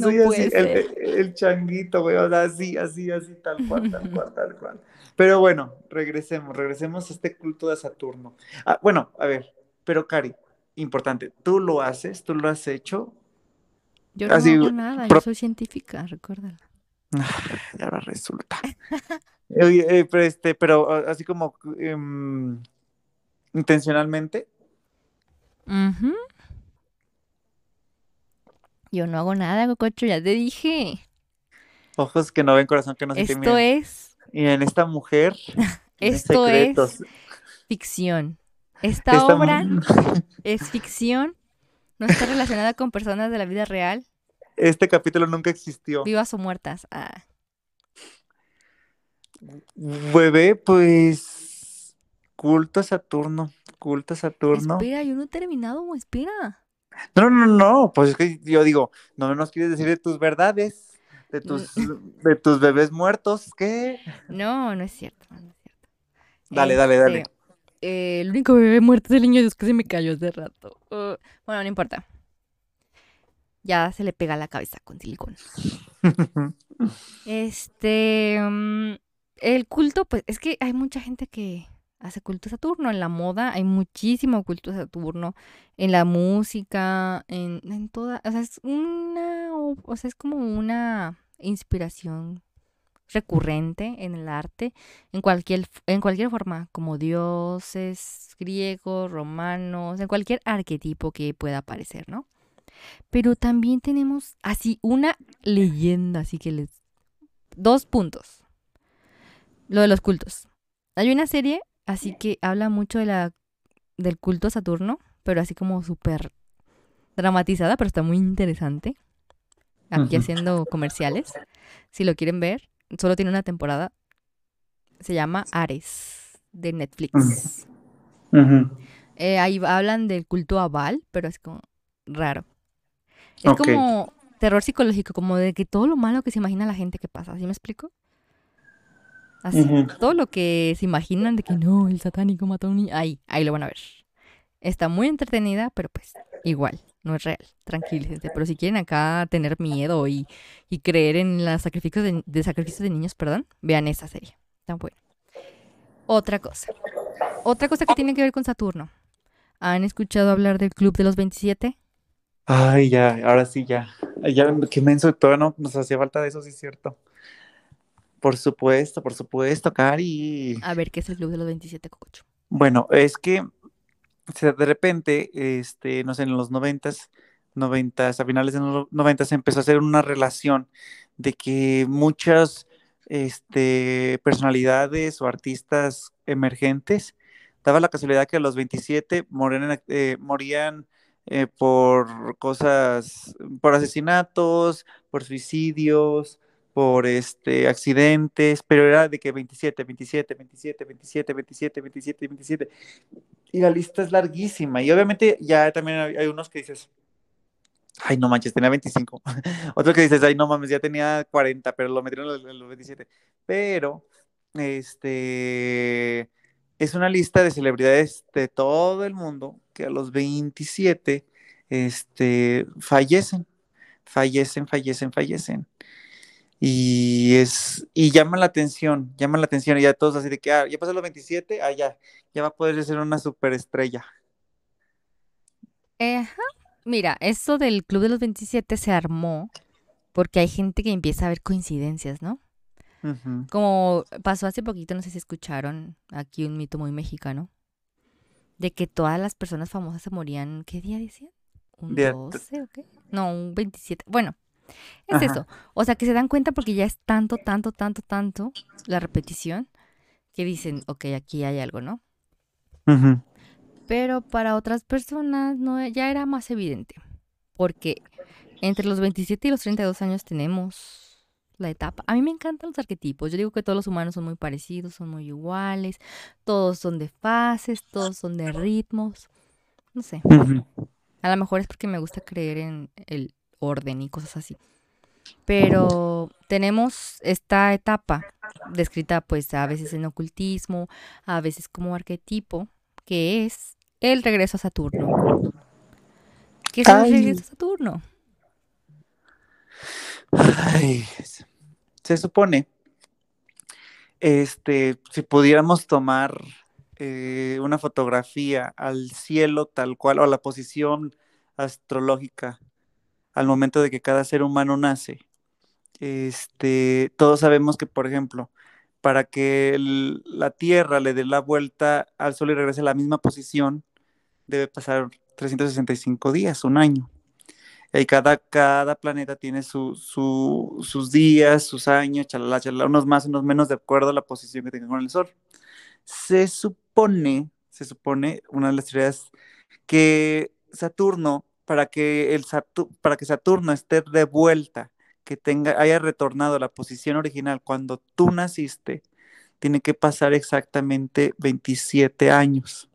soy puede así, el, ser. el- el changuito, güey, o sea, así, así, así, tal cual, tal cual, tal cual. Pero bueno, regresemos, regresemos a este culto de Saturno. Ah, bueno, a ver, pero Cari, importante, ¿tú lo haces? ¿Tú lo has hecho? Yo no Así, hago nada, yo soy científica, recuérdalo. Ya ahora resulta. Oye, eh, pero, este, pero ah, así como em, intencionalmente. Ujú. Yo no hago nada, Cococho, ya te dije. Ojos que no ven, corazón que no siente. Esto miren. es Y en esta mujer Esto secretos. es ficción. Esta Esta- obra es ficción. No está relacionada con personas de la vida real, Este capítulo nunca existió. vivas o muertas. Ah. Bebé, pues culto a Saturno, culto a Saturno. Espera, yo no he terminado, espera. No, no, no, no, pues es que yo digo, no nos quieres decir de tus verdades, de tus, de tus bebés muertos, ¿qué? No, no es cierto, no es cierto. Dale, dale, dale. Este, eh, el único bebé muerto es el niño Dios que se me cayó hace rato. Uh, bueno, no importa. Ya se le pega la cabeza con silicón. Este, mm, el culto, pues es que hay mucha gente que hace culto a Saturno. En la moda hay muchísimo culto a Saturno. En la música, en, en toda, o sea, es una, o o sea, es como una inspiración recurrente en el arte, en cualquier, en cualquier forma, como dioses griegos, romanos, en cualquier arquetipo que pueda aparecer, ¿no? Pero también tenemos así una leyenda, así que les... Dos puntos. Lo de los cultos. Hay una serie, así que habla mucho de la, del culto a Saturno, pero así como súper dramatizada, pero está muy interesante. Aquí haciendo comerciales. Si lo quieren ver, solo tiene una temporada. Se llama Ares, de Netflix. Eh, ahí hablan del culto a Baal, pero es como raro. Es Ok. como terror psicológico, como de que todo lo malo que se imagina la gente que pasa, ¿sí me explico? Así, Ujú. todo lo que se imaginan de que no, el satánico mató a un niño, ahí, ahí lo van a ver. Está muy entretenida, pero pues igual, no es real, tranquilícense. Pero si quieren acá tener miedo y, y creer en los sacrificios de, de sacrificios de niños, perdón, vean esa serie, tan buena. Otra cosa, otra cosa que tiene que ver con Saturno. ¿Han escuchado hablar del Club de los 27? Ay, ya, ahora sí, ya. Ya, qué menso, todavía no nos hacía falta de eso, sí es cierto. Por supuesto, por supuesto, Cari. A ver, ¿qué es el Club de los 27, Cococho? Bueno, es que de repente, este, no sé, en los noventas, noventas, a finales de los noventas se empezó a hacer una relación de que muchas este, personalidades o artistas emergentes daba la casualidad que a los 27 morían, eh, morían eh, por cosas, por asesinatos, por suicidios, por este, accidentes, pero era de que 27, 27, 27, 27, 27, 27, 27. Y la lista es larguísima. Y obviamente ya también hay, hay unos que dices, ay, no manches, tenía 25. Otro que dices, ay, no mames, ya tenía 40, pero lo metieron en los, en los 27. Pero, este, es una lista de celebridades de todo el mundo que a los 27, este, fallecen, fallecen, fallecen, fallecen. Y es, y llama la atención, llama la atención, y ya todos así de que, ah, ya pasó los 27, ah, ya, ya va a poder ser una superestrella. Ajá. Mira, esto del Club de los 27 se armó porque hay gente que empieza a ver coincidencias, ¿no? Como pasó hace poquito, no sé si escucharon aquí un mito muy mexicano, de que todas las personas famosas se morían, ¿qué día decían? ¿Un Día- 12 o qué? No, un 27. Bueno, es Ajá. eso. O sea, que se dan cuenta porque ya es tanto, tanto, tanto, tanto la repetición que dicen, ok, aquí hay algo, ¿no? Ujú. Pero para otras personas no, ya era más evidente. Porque entre los 27 y los 32 años tenemos la etapa. A mí me encantan los arquetipos. Yo digo que todos los humanos son muy parecidos, son muy iguales, todos son de fases, todos son de ritmos. No sé. A lo mejor es porque me gusta creer en el orden y cosas así. Pero tenemos esta etapa descrita pues a veces en ocultismo, a veces como arquetipo, que es el regreso a Saturno. ¿Qué es el regreso a Saturno? Ay, se supone, este, si pudiéramos tomar eh, una fotografía al cielo tal cual, o a la posición astrológica al momento de que cada ser humano nace, este, todos sabemos que, por ejemplo, para que la Tierra le dé la vuelta al Sol y regrese a la misma posición, debe pasar 365 días, un año. Y cada, cada planeta tiene sus días, sus años, chalala, chalala, unos más, unos menos, de acuerdo a la posición que tenga con el Sol. Se supone, se supone, una de las teorías, que Saturno, para que, el para que Saturno esté de vuelta, que tenga, haya retornado a la posición original cuando tú naciste, tiene que pasar exactamente 27 años.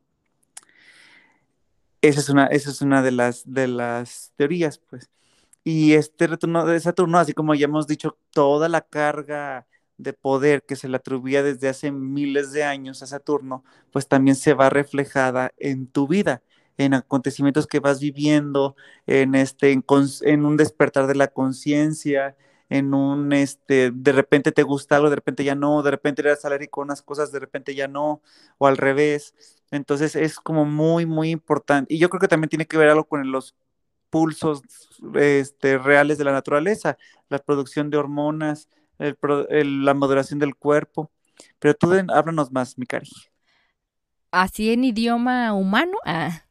Esa es una, esa es una de, las, de las teorías, pues. Y este retorno de Saturno, así como ya hemos dicho, toda la carga de poder que se le atribuía desde hace miles de años a Saturno, pues también se va reflejada en tu vida, en acontecimientos que vas viviendo, en, este, en, un despertar de la conciencia, en un, este, de repente te gusta algo, de repente ya no, de repente eres alérgico a unas cosas, de repente ya no, o al revés. Entonces es como muy, muy importante. Y yo creo que también tiene que ver algo con los pulsos este, reales de la naturaleza, la producción de hormonas, la moderación del cuerpo. Pero tú háblanos más, Mikari. Así en idioma humano, ah,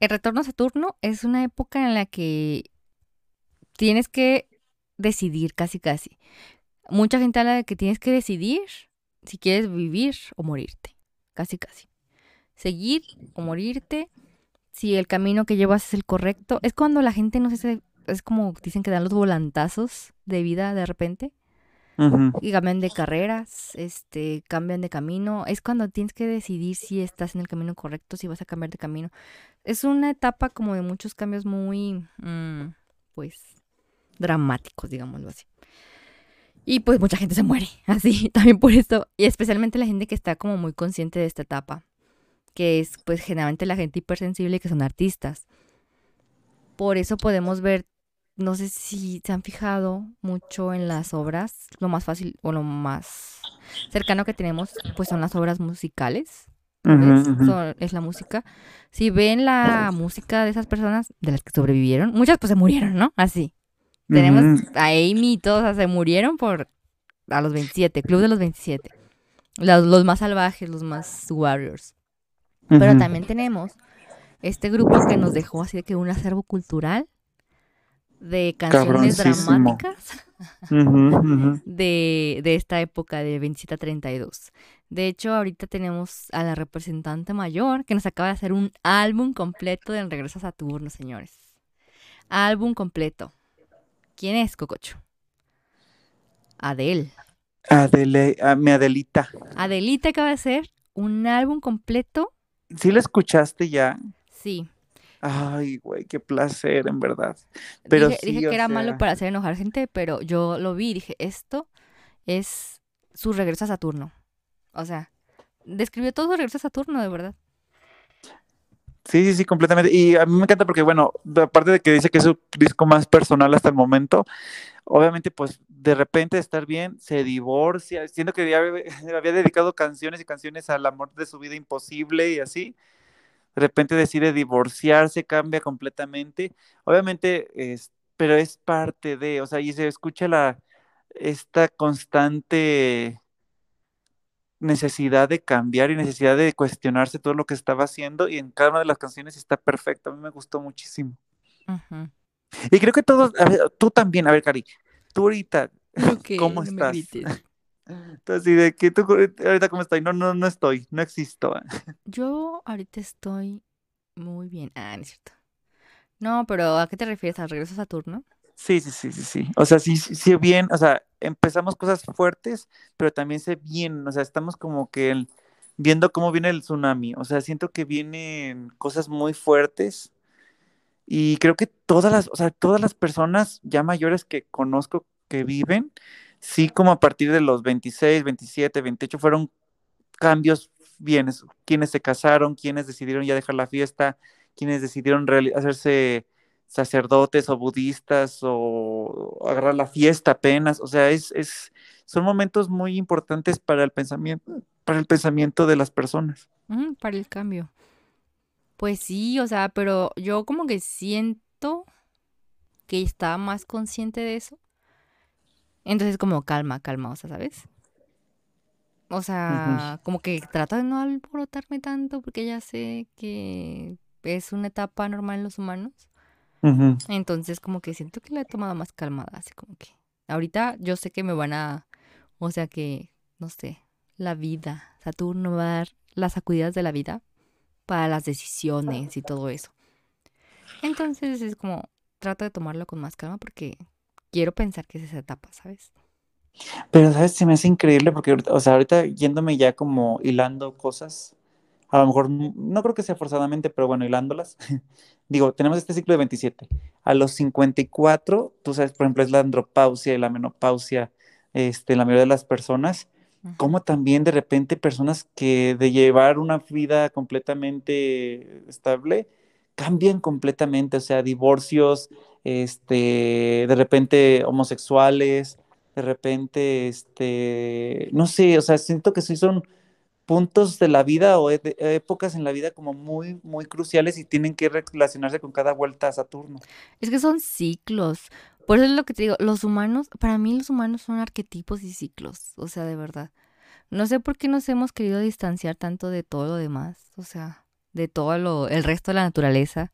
el retorno a Saturno es una época en la que tienes que decidir casi casi. Mucha gente habla de que tienes que decidir si quieres vivir o morirte, casi casi seguir o morirte, si el camino que llevas es el correcto. Es cuando la gente, no sé, es como dicen que dan los volantazos de vida de repente. Y cambian de carreras, este, cambian de camino. Es cuando tienes que decidir si estás en el camino correcto, si vas a cambiar de camino. Es una etapa como de muchos cambios muy, mm, pues, dramáticos, digámoslo así. Y pues mucha gente se muere, así, también por esto. Y especialmente la gente que está como muy consciente de esta etapa que es pues generalmente la gente hipersensible que son artistas. Por eso podemos ver, no sé si se han fijado mucho en las obras, lo más fácil o lo más cercano que tenemos pues son las obras musicales. es la música. Si ven la música de esas personas, de las que sobrevivieron, muchas pues se murieron, ¿no? Así. Tenemos a Amy y todos, se murieron por a los 27, Club de los 27. Los, los más salvajes, los más warriors. Pero también tenemos este grupo que nos dejó así de que un acervo cultural de canciones dramáticas De, de, esta época de 27 a 32. De hecho, ahorita tenemos a la representante mayor que nos acaba de hacer un álbum completo del Regreso a Saturno, señores. Álbum completo. ¿Quién es, Cococho? Adel. Adele, a mi Adelita. Adelita acaba de hacer un álbum completo ¿Sí la escuchaste ya? Sí. Ay, güey, qué placer, en verdad. Pero dije, dije que era malo para hacer enojar gente, pero yo lo vi y dije, esto es su regreso a Saturno. O sea, describió todo su regreso a Saturno, de verdad. Sí, sí, sí, completamente. Y a mí me encanta porque, bueno, aparte de que dice que es su disco más personal hasta el momento, obviamente, pues, de repente estar bien, se divorcia, siendo que ya había dedicado canciones y canciones al amor de su vida imposible y así. De repente decide divorciarse, cambia completamente. Obviamente, es, pero es parte de, o sea, y se escucha la, esta constante necesidad de cambiar y necesidad de cuestionarse todo lo que estaba haciendo y en cada una de las canciones está perfecto. A mí me gustó muchísimo. Y creo que todos, a ver, tú también, a ver, Cari, tú ahorita, ¿cómo estás? Entonces, de que tú ahorita cómo estoy? No, no, no estoy, no existo. Yo ahorita estoy muy bien. Ah, no es cierto. No, pero ¿a qué te refieres? ¿Al regreso a Saturno? Sí, sí, sí, sí, sí. O sea, sí, sí, sí, bien, o sea, empezamos cosas fuertes, pero también se bien, o sea, estamos como que el- viendo cómo viene el tsunami. O sea, siento que vienen cosas muy fuertes y creo que todas las, o sea, todas las personas ya mayores que conozco que viven, sí, como a partir de los 26, 27, 28 fueron cambios bienes, quienes se casaron, quienes decidieron ya dejar la fiesta, quienes decidieron hacerse sacerdotes o budistas o agarrar la fiesta apenas, o sea, es, es, son momentos muy importantes para el pensamiento, para el pensamiento de las personas. Para el cambio. Pues sí, o sea, pero yo como que siento que estaba más consciente de eso. Entonces como calma, calma, o sea, ¿sabes? O sea, como que trato de no alborotarme tanto porque ya sé que es una etapa normal en los humanos. Entonces como que siento que la he tomado más calmada, así como que ahorita yo sé que me van a, o sea que, no sé, la vida, Saturno va a dar las sacudidas de la vida para las decisiones y todo eso. Entonces es como, trato de tomarlo con más calma porque quiero pensar que es esa etapa, ¿sabes? Pero, ¿sabes? Se me hace increíble porque, o sea, ahorita yéndome ya como hilando cosas, a lo mejor no creo que sea forzadamente, pero bueno, hilándolas. Digo, tenemos este ciclo de 27. A los 54, tú sabes, por ejemplo, es la andropausia y la menopausia, este, en la mayoría de las personas. Como también de repente personas que de llevar una vida completamente estable, cambian completamente, o sea, divorcios, este, de repente homosexuales de repente, este, no sé, o sea, siento que sí son puntos de la vida o e- de- épocas en la vida como muy, muy cruciales y tienen que relacionarse con cada vuelta a Saturno. Es que son ciclos. Por eso es lo que te digo, los humanos, para mí los humanos son arquetipos y ciclos, o sea, de verdad. No sé por qué nos hemos querido distanciar tanto de todo lo demás, o sea, de todo lo, el resto de la naturaleza.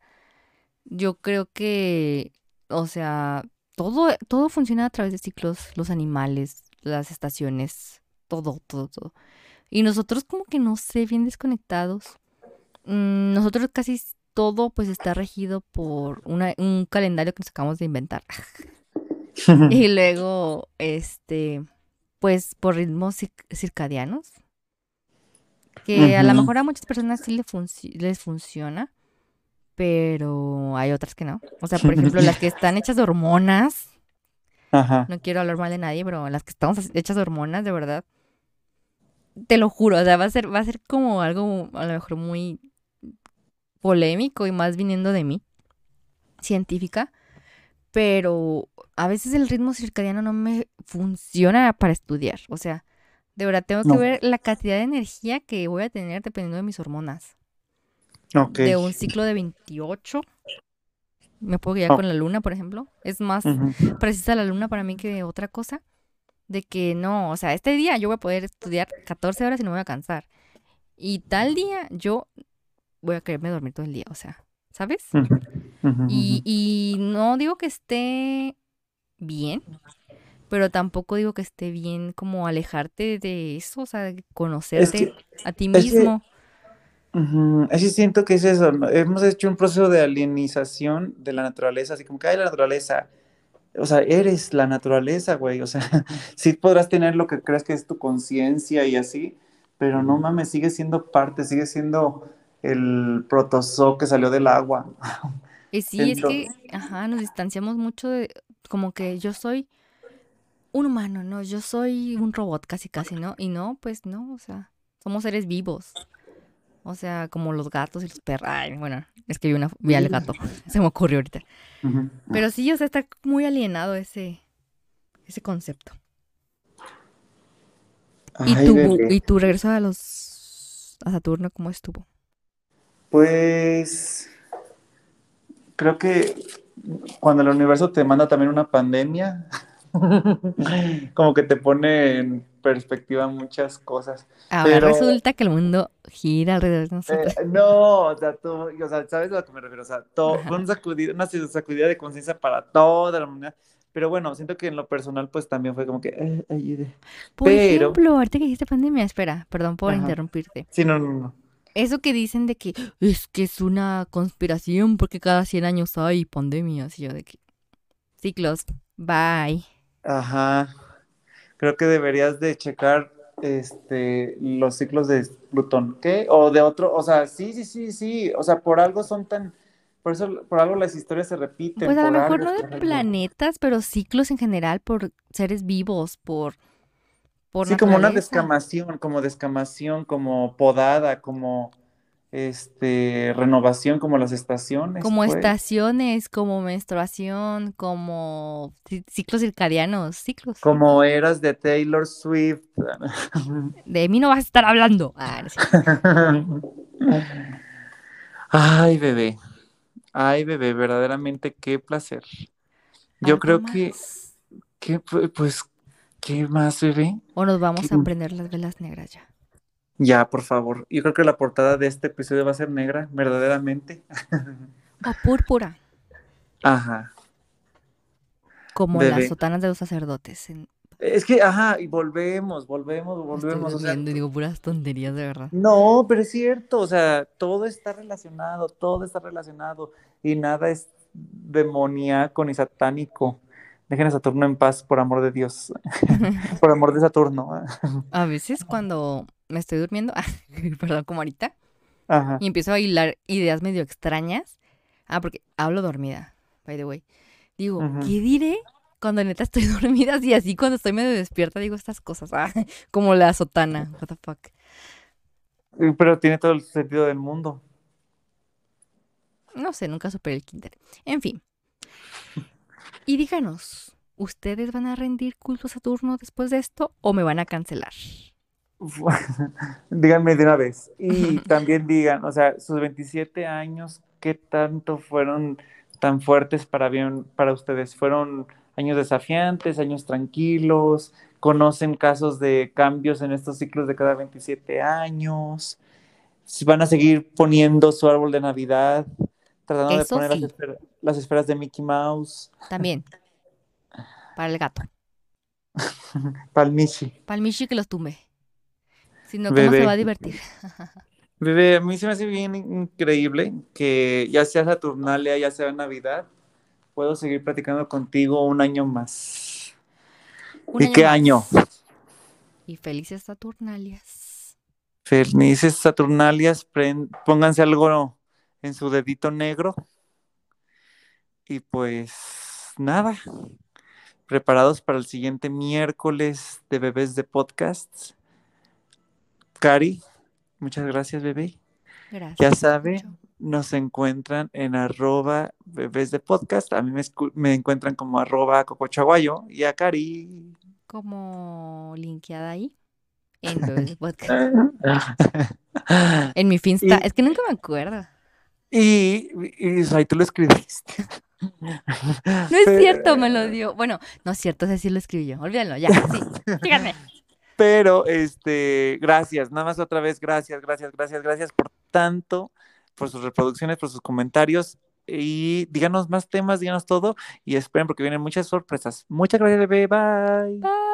Yo creo que, o sea, todo, todo funciona a través de ciclos, los animales, las estaciones, todo, todo, todo. Y nosotros como que no sé, bien desconectados. Mm, nosotros casi todo pues está regido por una- un calendario que nos acabamos de inventar. Y luego, este, pues por ritmos cir- circadianos, que a lo mejor a muchas personas sí le funci- les funciona, pero hay otras que no. O sea, por ejemplo, las que están hechas de hormonas, Ajá. no quiero hablar mal de nadie, pero las que estamos as- hechas de hormonas, de verdad, te lo juro, o sea, va a ser, va a ser como algo a lo mejor muy polémico y más viniendo de mí, científica, pero a veces el ritmo circadiano no me funciona para estudiar. O sea, de verdad tengo que No. ver la cantidad de energía que voy a tener dependiendo de mis hormonas. Ok. De un ciclo de 28, me puedo guiar Oh, con la luna, por ejemplo. Es más precisa la luna para mí que otra cosa. De que no, o sea, este día yo voy a poder estudiar 14 horas y no me voy a cansar. Y tal día yo voy a quererme dormir todo el día, o sea, ¿sabes? Y, y no digo que esté bien, pero tampoco digo que esté bien como alejarte de eso, o sea, Es conocerte que, a ti es que, mismo. es que siento que es eso. Hemos hecho un proceso de alienización de la naturaleza, así como que hay la naturaleza. O sea, eres la naturaleza, güey. O sea, sí podrás tener lo que creas que es tu conciencia y así, pero no mames, sigue siendo parte, sigue siendo el protozoo que salió del agua. Y sí, es que, ajá, nos distanciamos mucho de, como que yo soy un humano, ¿no? Yo soy un robot casi, casi, ¿no? Y no, pues no, o sea, somos seres vivos. O sea, como los gatos y los perros. Ay, bueno, es que vi, una, vi al gato. Se me ocurrió ahorita. Pero sí, o sea, está muy alienado ese, ese concepto. ¿Y tu, y tu regreso a los a Saturno cómo estuvo? Pues creo que cuando el universo te manda también una pandemia, como que te pone en perspectiva muchas cosas. Ahora Pero resulta que el mundo gira alrededor de eh, nosotros. no, o sea, tú, o sea, ¿sabes a lo que me refiero? O sea, todo, fue Ajá. un sacudido, una sacudida de conciencia para toda la humanidad. Pero bueno, siento que en lo personal, pues también fue como que, eh, ayude. Por Pero, ejemplo, ahorita que dijiste pandemia, espera, perdón por ajá, interrumpirte. sí, no, no, no. Eso que dicen de que es que es una conspiración porque cada 100 años hay pandemias. Y yo de que Ciclos. Bye. Ajá. Creo que deberías de checar este los ciclos de Plutón. ¿Qué? O de otro, o sea, sí, sí, sí, sí. O sea, por algo son tan. Por eso, por algo las historias se repiten. Pues a lo mejor algo, no de planetas, pero ciclos en general por seres vivos, por, por Sí, como una descamación, como descamación, como podada, como este renovación, como las estaciones. Como pues. estaciones, como menstruación, como ci- ciclos circadianos, ciclos. Como eras de Taylor Swift. De mí no vas a estar hablando. Ah, no. Ay, bebé. Ay, bebé, verdaderamente qué placer. Yo ¿Algo creo que, más? que, pu- pues, ¿qué más, bebé? O nos vamos ¿Qué- a prender las velas negras ya. Ya, por favor. Yo creo que la portada de este episodio va a ser negra, verdaderamente. O púrpura, Ajá. como las sotanas de los sacerdotes. en- Es que, ajá, y volvemos, volvemos, me estoy volvemos. O sea, y digo puras tonterías de verdad. no, pero es cierto, o sea, todo está relacionado, todo está relacionado y nada es demoníaco ni satánico. Dejen a Saturno en paz, por amor de Dios, por amor de Saturno. A veces cuando me estoy durmiendo, perdón, como ahorita, Ajá. y empiezo a hilar ideas medio extrañas. Ah, porque hablo dormida, by the way. Digo. ¿qué diré cuando neta estoy dormida? Y así cuando estoy medio despierta digo estas cosas. Ah, como la sotana, what the fuck. Pero tiene todo el sentido del mundo. No sé, nunca superé el kinder. En fin. Y díganos, ¿ustedes van a rendir culto a Saturno después de esto o me van a cancelar? Díganme de una vez. Y también digan, o sea, sus 27 años, ¿qué tanto fueron tan fuertes para bien para ustedes? ¿Fueron años desafiantes, años tranquilos? ¿Conocen casos de cambios en estos ciclos de cada 27 años? ¿Si ¿Van a seguir poniendo su árbol de Navidad? Tratando de poner las, sí. esfer- las esferas de Mickey Mouse, También. Para el gato. Palmichi. Para el Michi que los tumbe. Si no, ¿cómo se Bebé. va a divertir? Bebé, a mí se me hace bien increíble que ya sea Saturnalia, ya sea Navidad, puedo seguir platicando contigo un año más. Un ¿Y qué más. año? Y felices Saturnalias. Felices Saturnalias, pónganse algo en su dedito negro. Y pues nada, preparados para el siguiente miércoles de bebés de podcasts. Cari, muchas gracias, bebé. Gracias. Ya sabe, mucho. nos encuentran en arroba bebés de podcast. A mí me, encuentran como arroba cocochaguayo y a Cari. Como linkeada ahí. En de Podcast. En mi Finsta. Y- Es que nunca me acuerdo. Y, y ahí tú lo escribiste. No es cierto, me lo dio. Bueno, no es cierto, ese sí lo escribí yo. Olvídalo, ya. Sí. Síganme. Pero, este, gracias, nada más otra vez, gracias, gracias, gracias, gracias por tanto, por sus reproducciones, por sus comentarios. Y díganos más temas, díganos todo. Y esperen porque vienen muchas sorpresas. Muchas gracias, bebé. Bye. Bye.